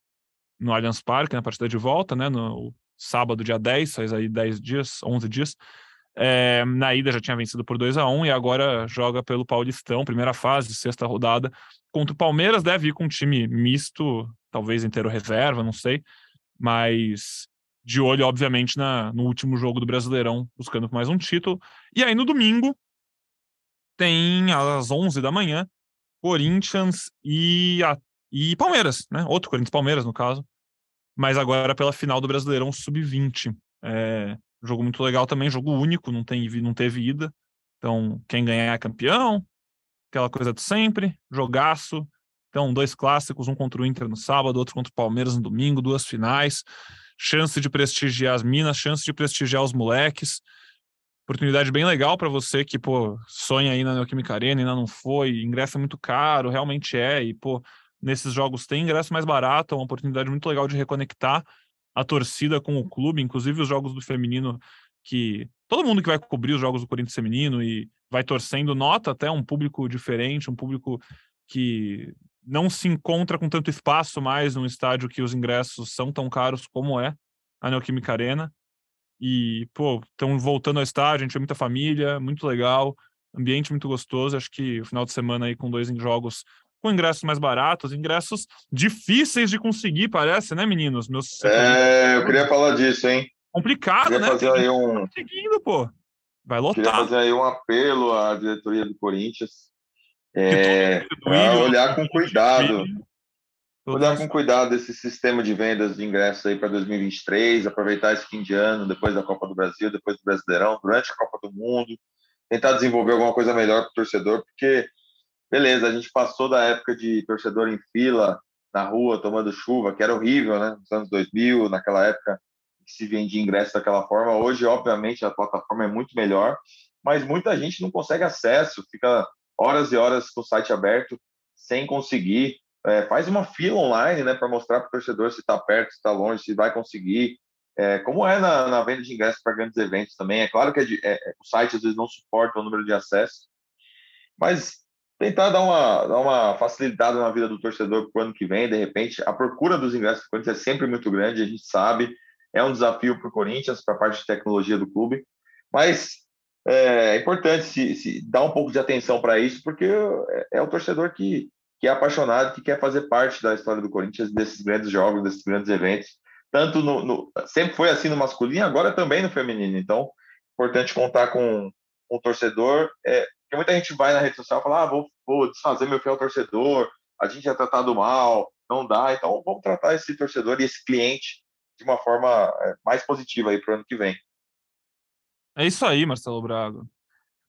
no Allianz Parque, na partida de volta, né, no sábado, dia 10, faz aí 10 dias, 11 dias. É, na ida já tinha vencido por 2 a 1 e agora joga pelo Paulistão, primeira fase, sexta rodada, contra o Palmeiras. Deve ir com um time misto, talvez inteiro reserva, não sei, mas de olho, obviamente, na, no último jogo do Brasileirão, buscando mais um título. E aí no domingo, tem às 11 da manhã, Corinthians e, a, e Palmeiras, né? Outro Corinthians Palmeiras, no caso. Mas agora pela final do Brasileirão Sub-20. É, jogo muito legal também, jogo único, não, tem, não teve ida. Então, quem ganhar é campeão, aquela coisa de sempre, jogaço. Então, dois clássicos, um contra o Inter no sábado, outro contra o Palmeiras no domingo, duas finais. Chance de prestigiar as minas, chance de prestigiar os moleques. Oportunidade bem legal para você que, pô, sonha aí na Neoquímica Arena, ainda não foi, ingresso é muito caro, realmente é, e, pô, nesses jogos tem ingresso mais barato, é uma oportunidade muito legal de reconectar a torcida com o clube, inclusive os jogos do feminino, que todo mundo que vai cobrir os jogos do Corinthians feminino e vai torcendo nota até um público diferente, um público que não se encontra com tanto espaço mais num estádio que os ingressos são tão caros como é a Neoquímica Arena. E, pô, estão voltando ao estádio, a gente vê muita família, muito legal, ambiente muito gostoso. Acho que o final de semana aí com dois jogos com ingressos mais baratos, ingressos difíceis de conseguir, parece, né, meninos? Meus é, eu queria falar disso, hein? Complicado, queria né? Fazer aí um... Conseguindo, pô. Vai lotar. Queria fazer aí um apelo à diretoria do Corinthians é, para olhar com cuidado Olhar com cuidado esse sistema de vendas de ingressos aí para 2023, aproveitar esse fim de ano, depois da Copa do Brasil, depois do Brasileirão, durante a Copa do Mundo. tentar desenvolver alguma coisa melhor para o torcedor, porque, beleza, a gente passou da época de torcedor em fila, na rua, tomando chuva, que era horrível, né? Nos anos 2000, naquela época que se vendia ingresso daquela forma. Hoje, obviamente, a plataforma é muito melhor, mas muita gente não consegue acesso, fica horas e horas com o site aberto sem conseguir. É, faz uma fila online, né, para mostrar para o torcedor se está perto, se está longe, se vai conseguir. É, como é na, na, venda de ingressos para grandes eventos também. É claro que é é, é, o site às vezes não suporta o número de acessos, mas tentar dar uma, dar uma facilitada na vida do torcedor para o ano que vem, de repente. A procura dos ingressos do Corinthians é sempre muito grande, a gente sabe. É um desafio para o Corinthians, para a parte de tecnologia do clube, mas é, é importante se, se, dar um pouco de atenção para isso, porque é, é o torcedor que, que é apaixonado, que quer fazer parte da história do Corinthians, desses grandes jogos, desses grandes eventos tanto no, no, sempre foi assim no masculino, agora também no feminino. Então, importante contar com, com o torcedor. É, porque muita gente vai na rede social e fala: ah, vou, vou desfazer meu fiel torcedor, a gente é tratado mal, não dá. Então, vamos tratar esse torcedor e esse cliente de uma forma é, mais positiva aí para o ano que vem. É isso aí, Marcelo Braga.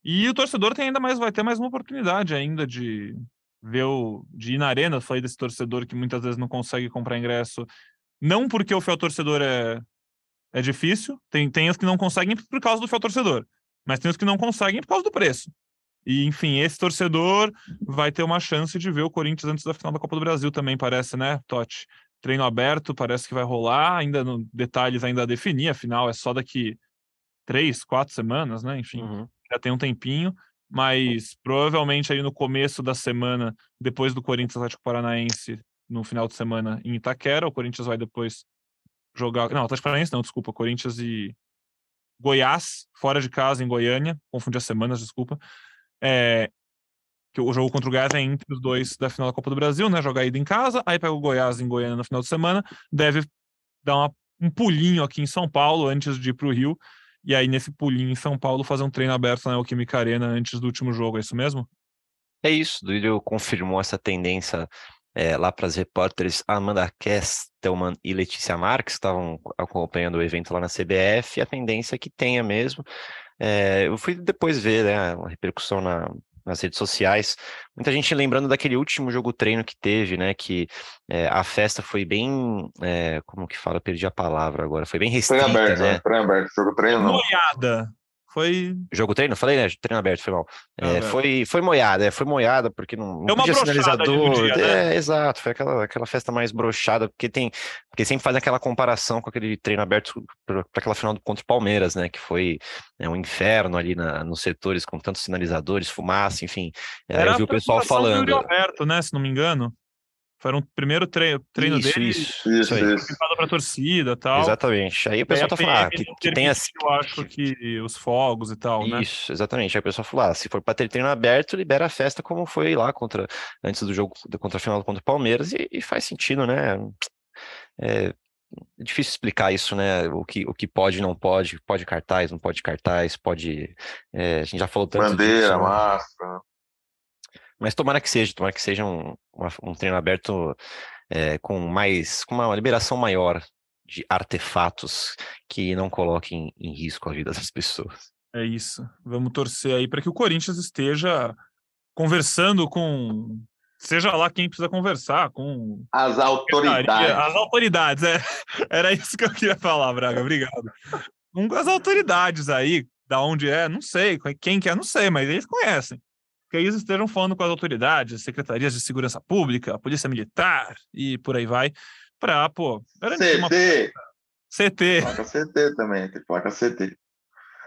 E o torcedor tem ainda mais, vai ter mais uma oportunidade ainda de ver o, de ir na arena. Falei desse torcedor que muitas vezes não consegue comprar ingresso não porque o fiel torcedor é, é difícil, tem, tem os que não conseguem por causa do fiel torcedor, mas tem os que não conseguem por causa do preço. E, enfim, esse torcedor vai ter uma chance de ver o Corinthians antes da final da Copa do Brasil também, parece, né, Totti? Treino aberto, parece que vai rolar, ainda no detalhes ainda a definir, afinal é só daqui três, quatro semanas, né? Enfim, uhum. já tem um tempinho, mas provavelmente aí no começo da semana, depois do Corinthians Atlético Paranaense, no final de semana em Itaquera. O Corinthians vai depois jogar. Não, Atlético Paranaense não, desculpa. Corinthians e Goiás, fora de casa, em Goiânia. Confundi as semanas, desculpa. É, que o jogo contra o Goiás é entre os dois da final da Copa do Brasil, né? Jogar ida em casa, aí pega o Goiás em Goiânia no final de semana, deve dar uma, um pulinho aqui em São Paulo antes de ir para o Rio, e aí nesse pulinho em São Paulo fazer um treino aberto na Alquímica Arena antes do último jogo, é isso mesmo? É isso, Duílio confirmou essa tendência é, lá para as repórteres Amanda Kestelman e Letícia Marques, que estavam acompanhando o evento lá na CBF, a tendência é que tenha mesmo. É, eu fui depois ver né, a repercussão na, nas redes sociais. Muita gente lembrando daquele último jogo treino que teve, né? Que é, a festa foi bem. É, como que fala? Perdi a palavra agora. Foi bem restrita. Foi aberto, né? Foi aberto, jogo treino não. Moiada. Foi. Jogo treino? Falei, né? Treino aberto, foi mal. É, foi, foi moiada, é, foi moiada, porque não, não é podia sinalizador. Dia, né? É, exato, foi aquela, aquela festa mais brochada, porque tem. Porque sempre faz aquela comparação com aquele treino aberto para aquela final contra o Palmeiras, né? Que foi né, um inferno ali na, nos setores, com tantos sinalizadores, fumaça, enfim. Era eu vi o pessoal falando. Do aberto, né? Se não me engano. Foi um primeiro treino, treino isso, dele. Isso, isso, isso. para torcida tal. Exatamente. Aí o pessoal tá falando ah, que, que tem assim. Eu acho que os fogos e tal, né? Isso, exatamente. Aí o pessoal falou: ah, se for para ter treino aberto, libera a festa como foi lá contra antes do jogo contra a final contra o Palmeiras e, e faz sentido, né? É, é difícil explicar isso, né? O que, o que pode e não pode, pode cartaz, não pode cartaz, pode. É, a gente já falou tanto. Bandeira, disso, né? máscara. Mas tomara que seja, tomara que seja um, uma, um treino aberto é, com mais, com uma liberação maior de artefatos que não coloquem em risco a vida das pessoas. É isso. Vamos torcer aí para que o Corinthians esteja conversando com seja lá quem precisa conversar com as autoridades. As autoridades, é. Era isso que eu queria falar, Braga. Obrigado. Com as autoridades aí, da onde é, não sei, quem que é, não sei, mas eles conhecem que eles estejam falando com as autoridades, secretarias de segurança pública, polícia militar e por aí vai, para, pô, garantir CT. uma. CT. Placa CT também, tem placa CT.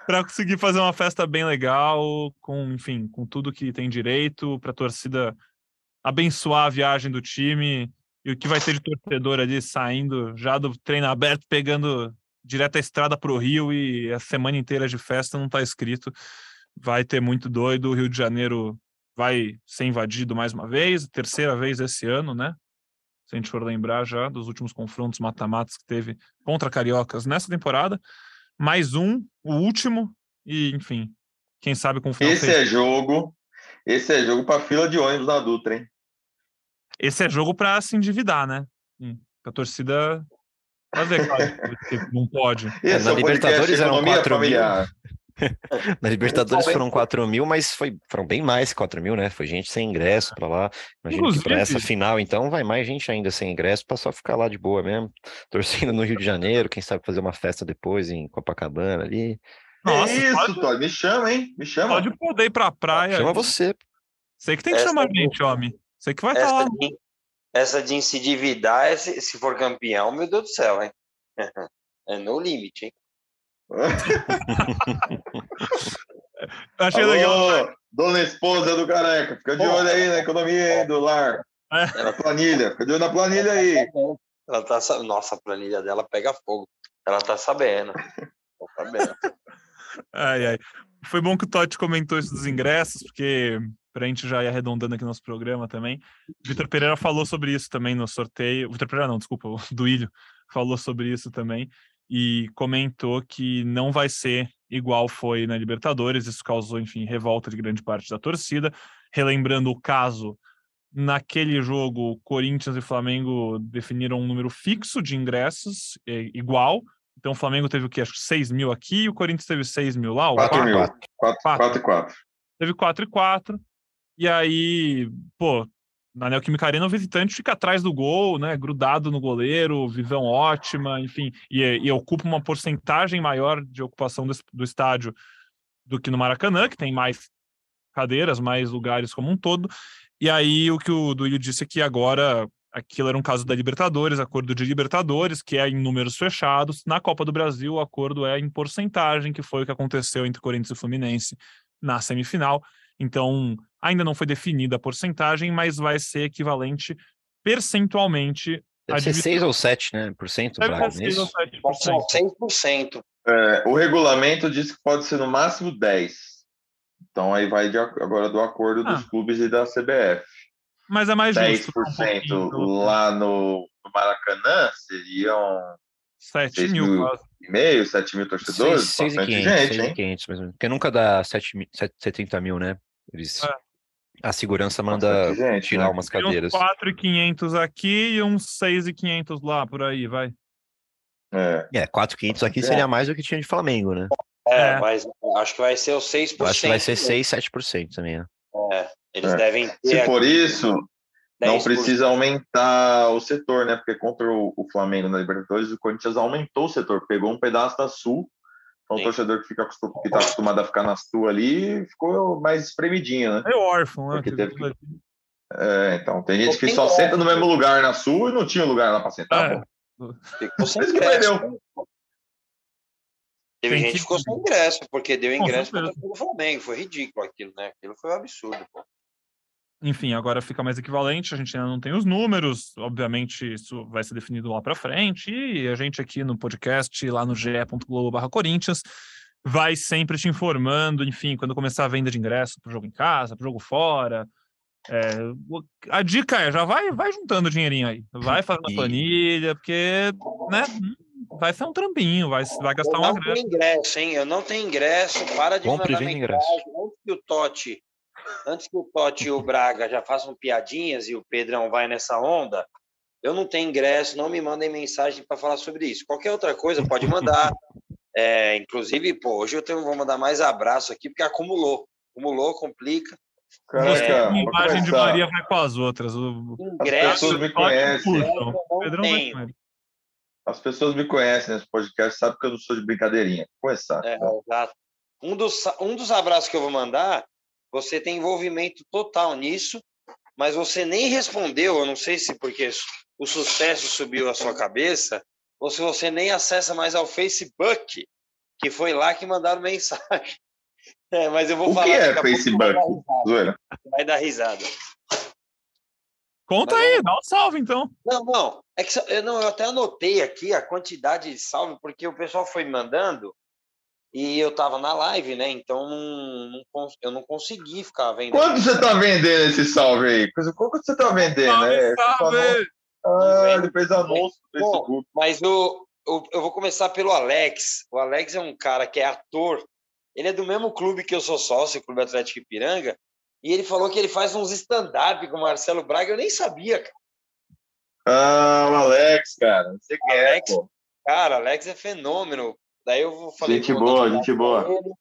Para conseguir fazer uma festa bem legal, com, enfim, com tudo que tem direito, para a torcida abençoar a viagem do time e o que vai ter de torcedor ali saindo já do treino aberto, pegando direto a estrada para o Rio e a semana inteira de festa não está escrito vai ter muito doido. O Rio de Janeiro vai ser invadido mais uma vez, terceira vez esse ano, né? Se a gente for lembrar já dos últimos confrontos mata-matas que teve contra Cariocas nessa temporada. Mais um, o último, e enfim, quem sabe com o final. Esse é jogo, esse é jogo para fila de ônibus na Dutra, hein? Esse é jogo para se endividar, né? A torcida fazer, claro, não pode. É, na Libertadores eram 4 familiar. mil. Na Libertadores foram 4 mil, mas foi, foram bem mais que 4 mil, né? Foi gente sem ingresso para lá. Imagino que para essa final, então, vai mais gente ainda sem ingresso para só ficar lá de boa mesmo, torcendo no Rio de Janeiro, quem sabe fazer uma festa depois em Copacabana ali. Nossa, é isso, pode... Me chama, hein? Me chama. Pode poder ir pra praia. Chama você. Sei que tem que essa chamar a gente, homem. Sei que vai estar tá lá. De, essa de se endividar, se, se for campeão, meu Deus do céu, hein? É no limite, hein? Achei Alô, legal. Dona esposa do careca, fica de olho aí na economia hein, do lar. É. Na planilha, fica de olho na planilha aí. Ela tá Nossa, a planilha dela pega fogo. Ela tá sabendo. Tá sabendo. ai, ai. Foi bom que o Totti comentou isso dos ingressos, porque para a gente já ir arredondando aqui nosso programa também. Vitor Pereira falou sobre isso também no sorteio. Vitor Pereira, não, desculpa, o Duílio falou sobre isso também e comentou que não vai ser igual foi na Libertadores. Isso causou, enfim, revolta de grande parte da torcida. Relembrando o caso, naquele jogo, Corinthians e Flamengo definiram um número fixo de ingressos, é, igual. Então o Flamengo teve o quê? Acho que 6 mil aqui e o Corinthians teve 6 mil lá. 4 mil. 4 e 4. Teve 4 e 4. E aí, pô, na Neoquímica Arena o visitante fica atrás do gol, né, grudado no goleiro, visão ótima, enfim, e, e ocupa uma porcentagem maior de ocupação do, do, estádio do que no Maracanã, que tem mais cadeiras, mais lugares como um todo. E aí o que o Duílio disse é que agora aquilo era um caso da Libertadores, acordo de Libertadores, que é em números fechados. Na Copa do Brasil, o acordo é em porcentagem, que foi o que aconteceu entre Corinthians e Fluminense na semifinal. Então, ainda não foi definida a porcentagem, mas vai ser equivalente percentualmente. Deve ser 6 ou 7, né? Por cento, Braga, 6 ou 7%. 100%. É, o regulamento diz que pode ser no máximo 10. Então aí vai de, agora do acordo ah. dos clubes e da CBF. Mas é mais 10% justo. 10% um lá no, no, Maracanã seriam 7 mil, mil e meio, 7 mil torcedores. 6, 6 500, gente, 6 500 mesmo. Porque nunca dá 7, 70 mil, né? Eles, é. A segurança manda gente, tirar né? umas cadeiras. Uns 4,500 aqui e uns 6,500 lá, por aí, vai. É, é 4,500 aqui é. seria mais do que tinha de Flamengo, né? É, é. mas acho que vai ser o 6%. Eu acho que vai ser 6, 7% também, né? É, eles é. devem ter. Se for isso, não precisa aumentar o setor, né? Porque contra o, o Flamengo na Libertadores, o Corinthians aumentou o setor, pegou um pedaço da Sul então, o torcedor que fica que tá acostumado a ficar na sua ali ficou mais espremidinho, né? É órfão, né? Que... É, então, tem gente que só senta no mesmo lugar na sua e não tinha lugar lá para sentar. É. Ficou sem ingresso. Né? Teve gente que ficou sem ingresso, porque deu ingresso para o Flamengo. Foi ridículo aquilo, né? Aquilo foi um absurdo, pô. Enfim, agora fica mais equivalente, a gente ainda não tem os números, obviamente isso vai ser definido lá para frente, e a gente aqui no podcast, lá no ge.globo Corinthians, vai sempre te informando, enfim, quando começar a venda de ingresso para o jogo em casa, para o jogo fora. É, a dica é, já vai, vai juntando dinheirinho aí, vai fazendo a planilha, porque, né, vai ser um trampinho, vai, vai gastar uma grana. Eu não tenho ingresso, hein? Eu não tenho ingresso, para de Compre mandar mensagem ingresso. antes que o Totti antes que o Totti e o Braga já façam piadinhas e o Pedrão vai nessa onda, eu não tenho ingresso, não me mandem mensagem para falar sobre isso. Qualquer outra coisa pode mandar. É, inclusive, pô, hoje eu tenho, vou mandar mais abraço aqui, porque acumulou. Acumulou, complica. Caraca, é, a imagem de Maria vai com as outras. O... Ingresso, As pessoas me conhecem. Pedrão vai As pessoas me conhecem nesse podcast, sabem que eu não sou de brincadeirinha. Começar. É, exato. Um dos, um dos abraços que eu vou mandar você tem envolvimento total nisso, mas você nem respondeu, eu não sei se porque o sucesso subiu à sua cabeça, ou se você nem acessa mais ao Facebook, que foi lá que mandaram mensagem. É, mas eu vou o falar. O que é Facebook? Vai, vai dar risada. Conta mas, aí, dá um salve então. Não, não. É que eu, não, eu até anotei aqui a quantidade de salve, porque o pessoal foi mandando e eu tava na live, né? Então não, não, eu não consegui ficar vendo. Quanto você tá vendendo esse salve aí? Quanto você tá vendendo, salve, né? Salve. Ah, ele fez anúncio no Facebook. Mas eu, eu, eu vou começar pelo Alex. O Alex é um cara que é ator. Ele é do mesmo clube que eu sou sócio, Clube Atlético Ipiranga. E ele falou que ele faz uns stand-up com o Marcelo Braga. Eu nem sabia, cara. Ah, o Alex, cara. Você quer, Alex, pô. Cara, Alex é fenômeno. Daí eu vou falei. Gente boa, gente boa. Ele.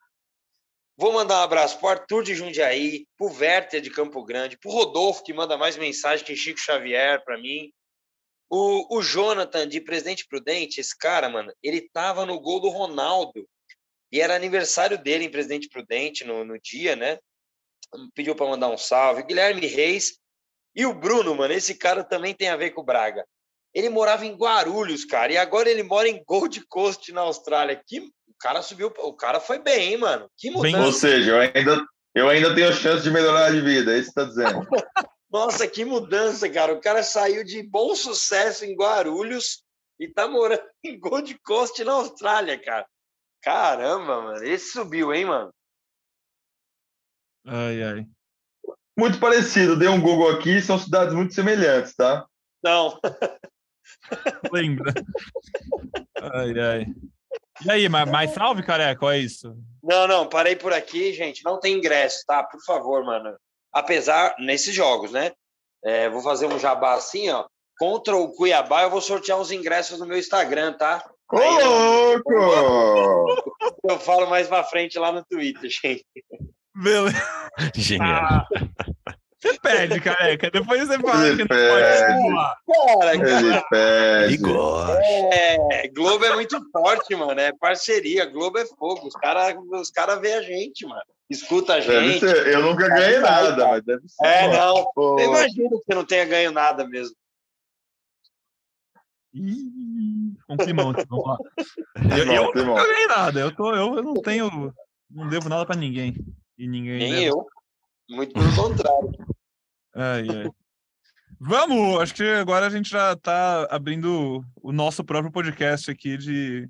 Vou mandar um abraço pro Arthur de Jundiaí, pro Werther de Campo Grande, pro Rodolfo, que manda mais mensagem que Chico Xavier para mim. O, o Jonathan de Presidente Prudente, esse cara, mano, ele tava no gol do Ronaldo. E era aniversário dele em Presidente Prudente no, no dia, né? Pediu para mandar um salve. Guilherme Reis. E o Bruno, mano, esse cara também tem a ver com o Braga. Ele morava em Guarulhos, cara, e agora ele mora em Gold Coast, na Austrália. Que o cara subiu, o cara foi bem, hein, mano? Que mudança. Ou seja, eu ainda, eu ainda tenho chance de melhorar de vida, é isso que você tá dizendo. Nossa, que mudança, cara. O cara saiu de bom sucesso em Guarulhos e tá morando em Gold Coast, na Austrália, cara. Caramba, mano. Esse subiu, hein, mano? Ai, ai. Muito parecido, dei um Google aqui, são cidades muito semelhantes, tá? Não. Lembra? Ai, ai. E aí, mais, salve, careca? Olha isso. Não, não, parei por aqui, gente. Não tem ingresso, tá? Por favor, mano. Apesar, nesses jogos, né? É, vou fazer um jabá assim, ó. Contra o Cuiabá, eu vou sortear uns ingressos no meu Instagram, tá? Ô, louco! Eu falo mais pra frente lá no Twitter, gente. Beleza. Genial. Ah, você pede, careca. Depois você fala Ele que não pode. Cara, Ele pede. Igor. é, Globo é muito forte, mano. É parceria. Globo é fogo. Os caras os cara vê a gente, mano. Escuta a gente. ser. Eu nunca ganhei nada, mas deve ser. É, não. Pô, Eu imagino que você não tenha ganho nada mesmo. Ih, um climão, vamos lá. Eu, Não, eu tem não ganhei nada. Eu, tô, eu, eu não tenho. Não devo nada pra ninguém. E ninguém. Nem deve. eu. Muito pelo contrário. Ai, ai. Vamos! Acho que agora a gente já tá abrindo o nosso próprio podcast aqui de.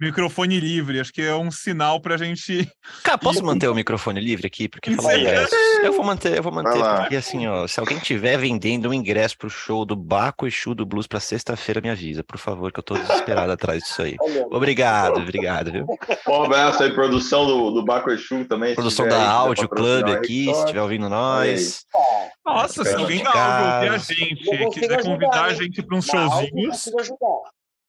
Microfone livre. Acho que é um sinal pra gente. Cara, posso manter o microfone livre aqui? Porque falar ingresso. Eu vou manter, eu vou manter, porque assim, ó, se alguém tiver vendendo um ingresso pro show do Baco Exu do Blues pra sexta-feira, me avisa, por favor, que eu tô desesperado atrás disso aí. Obrigado, obrigado, viu? Um abraço aí, produção do, do Baco Exu também. se Produção da Áudio Club aqui, se estiver ouvindo nós. Nossa, se alguém da áudio ouvir a gente e quiser ajudar, convidar a gente pra uns showzinhos.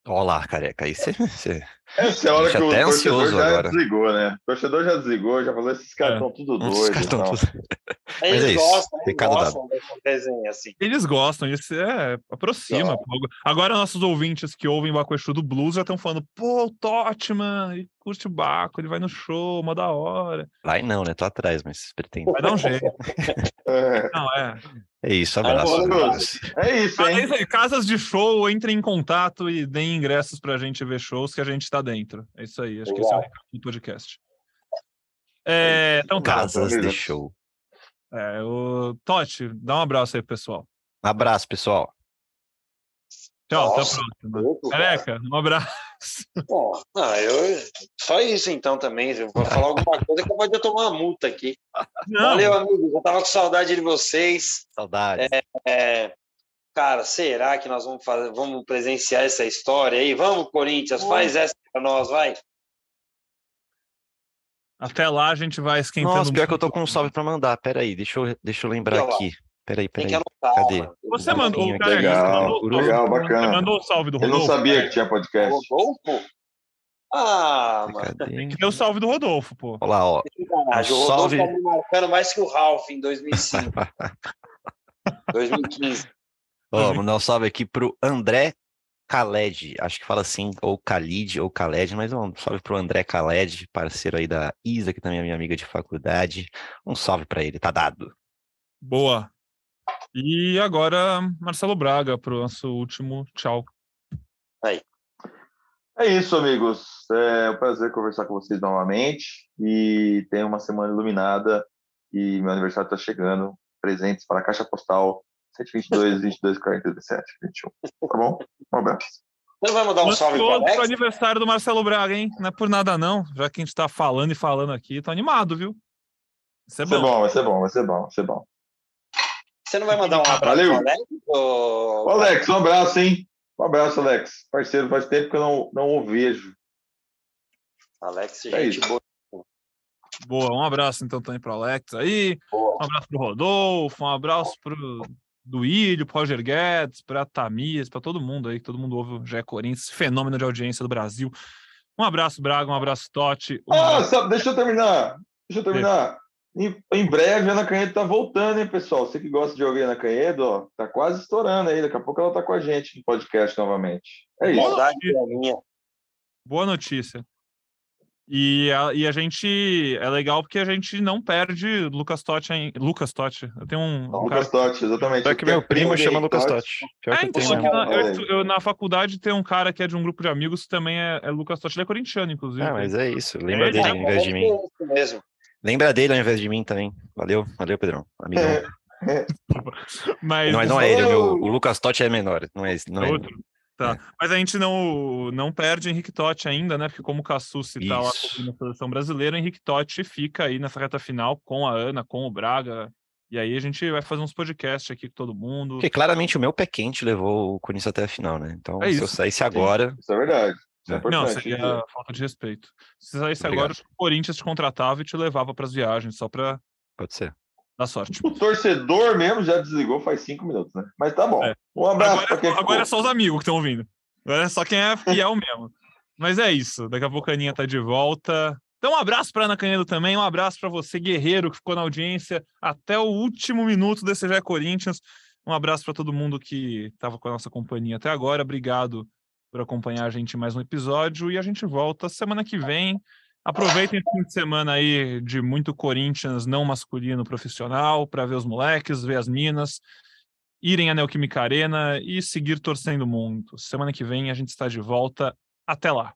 Consigo ajudar. Ó lá, careca, aí você. você- Essa é a hora que o até torcedor ansioso já agora. desligou, né? O torcedor já desligou, já falou, esses caras É. estão tudo Os doidos. caras tão então. tudo- Mas Eles é isso, gostam, eles recado gostam desenho assim. Eles gostam, isso é aproxima. pô. Agora nossos ouvintes que ouvem Baco Exu do Blues já estão falando, pô, o Totman, curte o Baco, ele vai no show, mó da hora. Vai não, né? Tô atrás, mas pretendo. Vai dar um jeito. É, Não, é. É isso, abraço. Aí, amigos. é isso, é hein? aí, Casas de show, entrem em contato e deem ingressos pra gente ver shows que a gente tá dentro. É isso aí, acho que esse é o recado do podcast. É, então tá. Casas de show. É, o Totti, dá um abraço aí, pessoal. Abraço, pessoal. Tchau, Nossa, até a próxima. louco, cara. Careca, um abraço. Pô, não, eu, só isso então também. Eu vou falar alguma coisa que eu vou tomar uma multa aqui. Não, Valeu, amigos. Eu tava com saudade de vocês. Saudades. É, cara, será que nós vamos fazer, vamos presenciar essa história aí? Vamos, Corinthians, faz essa pra nós, vai. até lá a gente vai esquentando. Nossa, pior que eu tô com um salve pra mandar. Pera aí, deixa eu, deixa eu lembrar Aqui, ó. Aqui. Pera aí, Tem pera que aí. anotar. Cadê? Você Um mandou, pouquinho cara, você Legal, mandou o salve- legal, Você bacana. mandou o salve do Eu não Rodolfo? sabia que tinha podcast. Rodolfo? Ah, mano. Tem o salve do Rodolfo, pô. Olha lá, ó. que sacanagem. O Um Rodolfo salve. tá me marcando mais que o Ralph em 2005. 2015. Ó, mandar um salve aqui pro André Khaled. Acho que fala assim, ou Khalid, ou Khaled, mas um salve pro André Khaled, parceiro aí da Isa, que também é minha amiga de faculdade. Um salve pra ele, tá dado. Boa. E agora, Marcelo Braga, pro nosso último tchau. É isso, amigos. É um prazer conversar com vocês novamente. E tem uma semana iluminada e meu aniversário está chegando. Presentes para a Caixa Postal 122, 22, 40, 17, 21. Tá bom? Um abraço. Você não vai mandar um salve pro Alex? aniversário do Marcelo Braga, hein? Não é por nada, não. Já que a gente tá falando e falando aqui, tô animado, viu? Isso é Vai ser bom. bom, vai ser bom, vai ser bom, vai ser bom. Você não vai mandar um abraço Valeu. pro Alex? Ô, Alex, um abraço, hein? Um abraço, Alex. Parceiro, faz tempo que eu não, não o vejo. Alex, É gente isso. boa. Boa, um abraço então também pro Alex aí. boa. Um abraço pro Rodolfo, um abraço pro Duílio, pro Roger Guedes, pra Tamias, pra todo mundo aí, que todo mundo ouve o Gé Corinthians, fenômeno de audiência do Brasil. Um abraço, Braga, um abraço, Totti. Um Ah, abraço... sabe, deixa eu terminar. Deixa eu terminar. Em, em breve, a Ana Canhedo tá voltando, hein, pessoal? Você que gosta de ouvir a Ana Canhedo, ó, tá quase estourando aí. Daqui a pouco ela tá com a gente no podcast novamente. É isso. Boa notícia. Boa notícia. E a, e a gente é legal porque a gente não perde Lucas Totti em Lucas Totti. Eu tenho um, um Lucas cara... Totti, exatamente. Pior que meu primo chama Lucas Totti. É, que então, tem, na, eu, eu, na faculdade tem um cara que é de um grupo de amigos que também é, é Lucas Totti. Ele é corintiano, inclusive. Ah, mas é isso. Lembra é, dele ao invés de mim. Mesmo. Lembra dele ao invés de mim também. Valeu, valeu, Pedrão. Amigão. mas, mas não é ele, o, o Lucas Totti é menor. Não é, não é outro. Tá. É. Mas a gente não, não perde Henrique Totti ainda, né? Porque como o Cassucci tá lá na seleção brasileira, o Henrique Totti fica aí nessa reta final com a Ana, com o Braga. E aí a gente vai fazer uns podcasts aqui com todo mundo. Porque claramente o meu pé quente levou o Corinthians até a final, né? Então, é se eu saísse agora. Isso é verdade. Isso é não, seria dizer. falta de respeito. Se saísse Obrigado. agora, o Corinthians te contratava e te levava para as viagens, só para. Pode ser. Dá sorte. O torcedor mesmo já desligou faz cinco minutos, né? Mas tá bom. É. Um abraço agora, quem Agora é só os amigos que estão ouvindo. Agora é só quem é fiel mesmo. Mas é isso. Daqui a pouco a Aninha tá de volta. Então, um abraço para Ana Canedo também, um abraço para você, guerreiro, que ficou na audiência até o último minuto desse já Corinthians. Um abraço para todo mundo que estava com a nossa companhia até agora. Obrigado por acompanhar a gente mais um episódio e a gente volta semana que vem Aproveitem o fim de semana aí de muito Corinthians não masculino profissional para ver os moleques, ver as minas, irem à Neoquímica Arena e seguir torcendo muito. Semana que vem a gente está de volta. Até lá.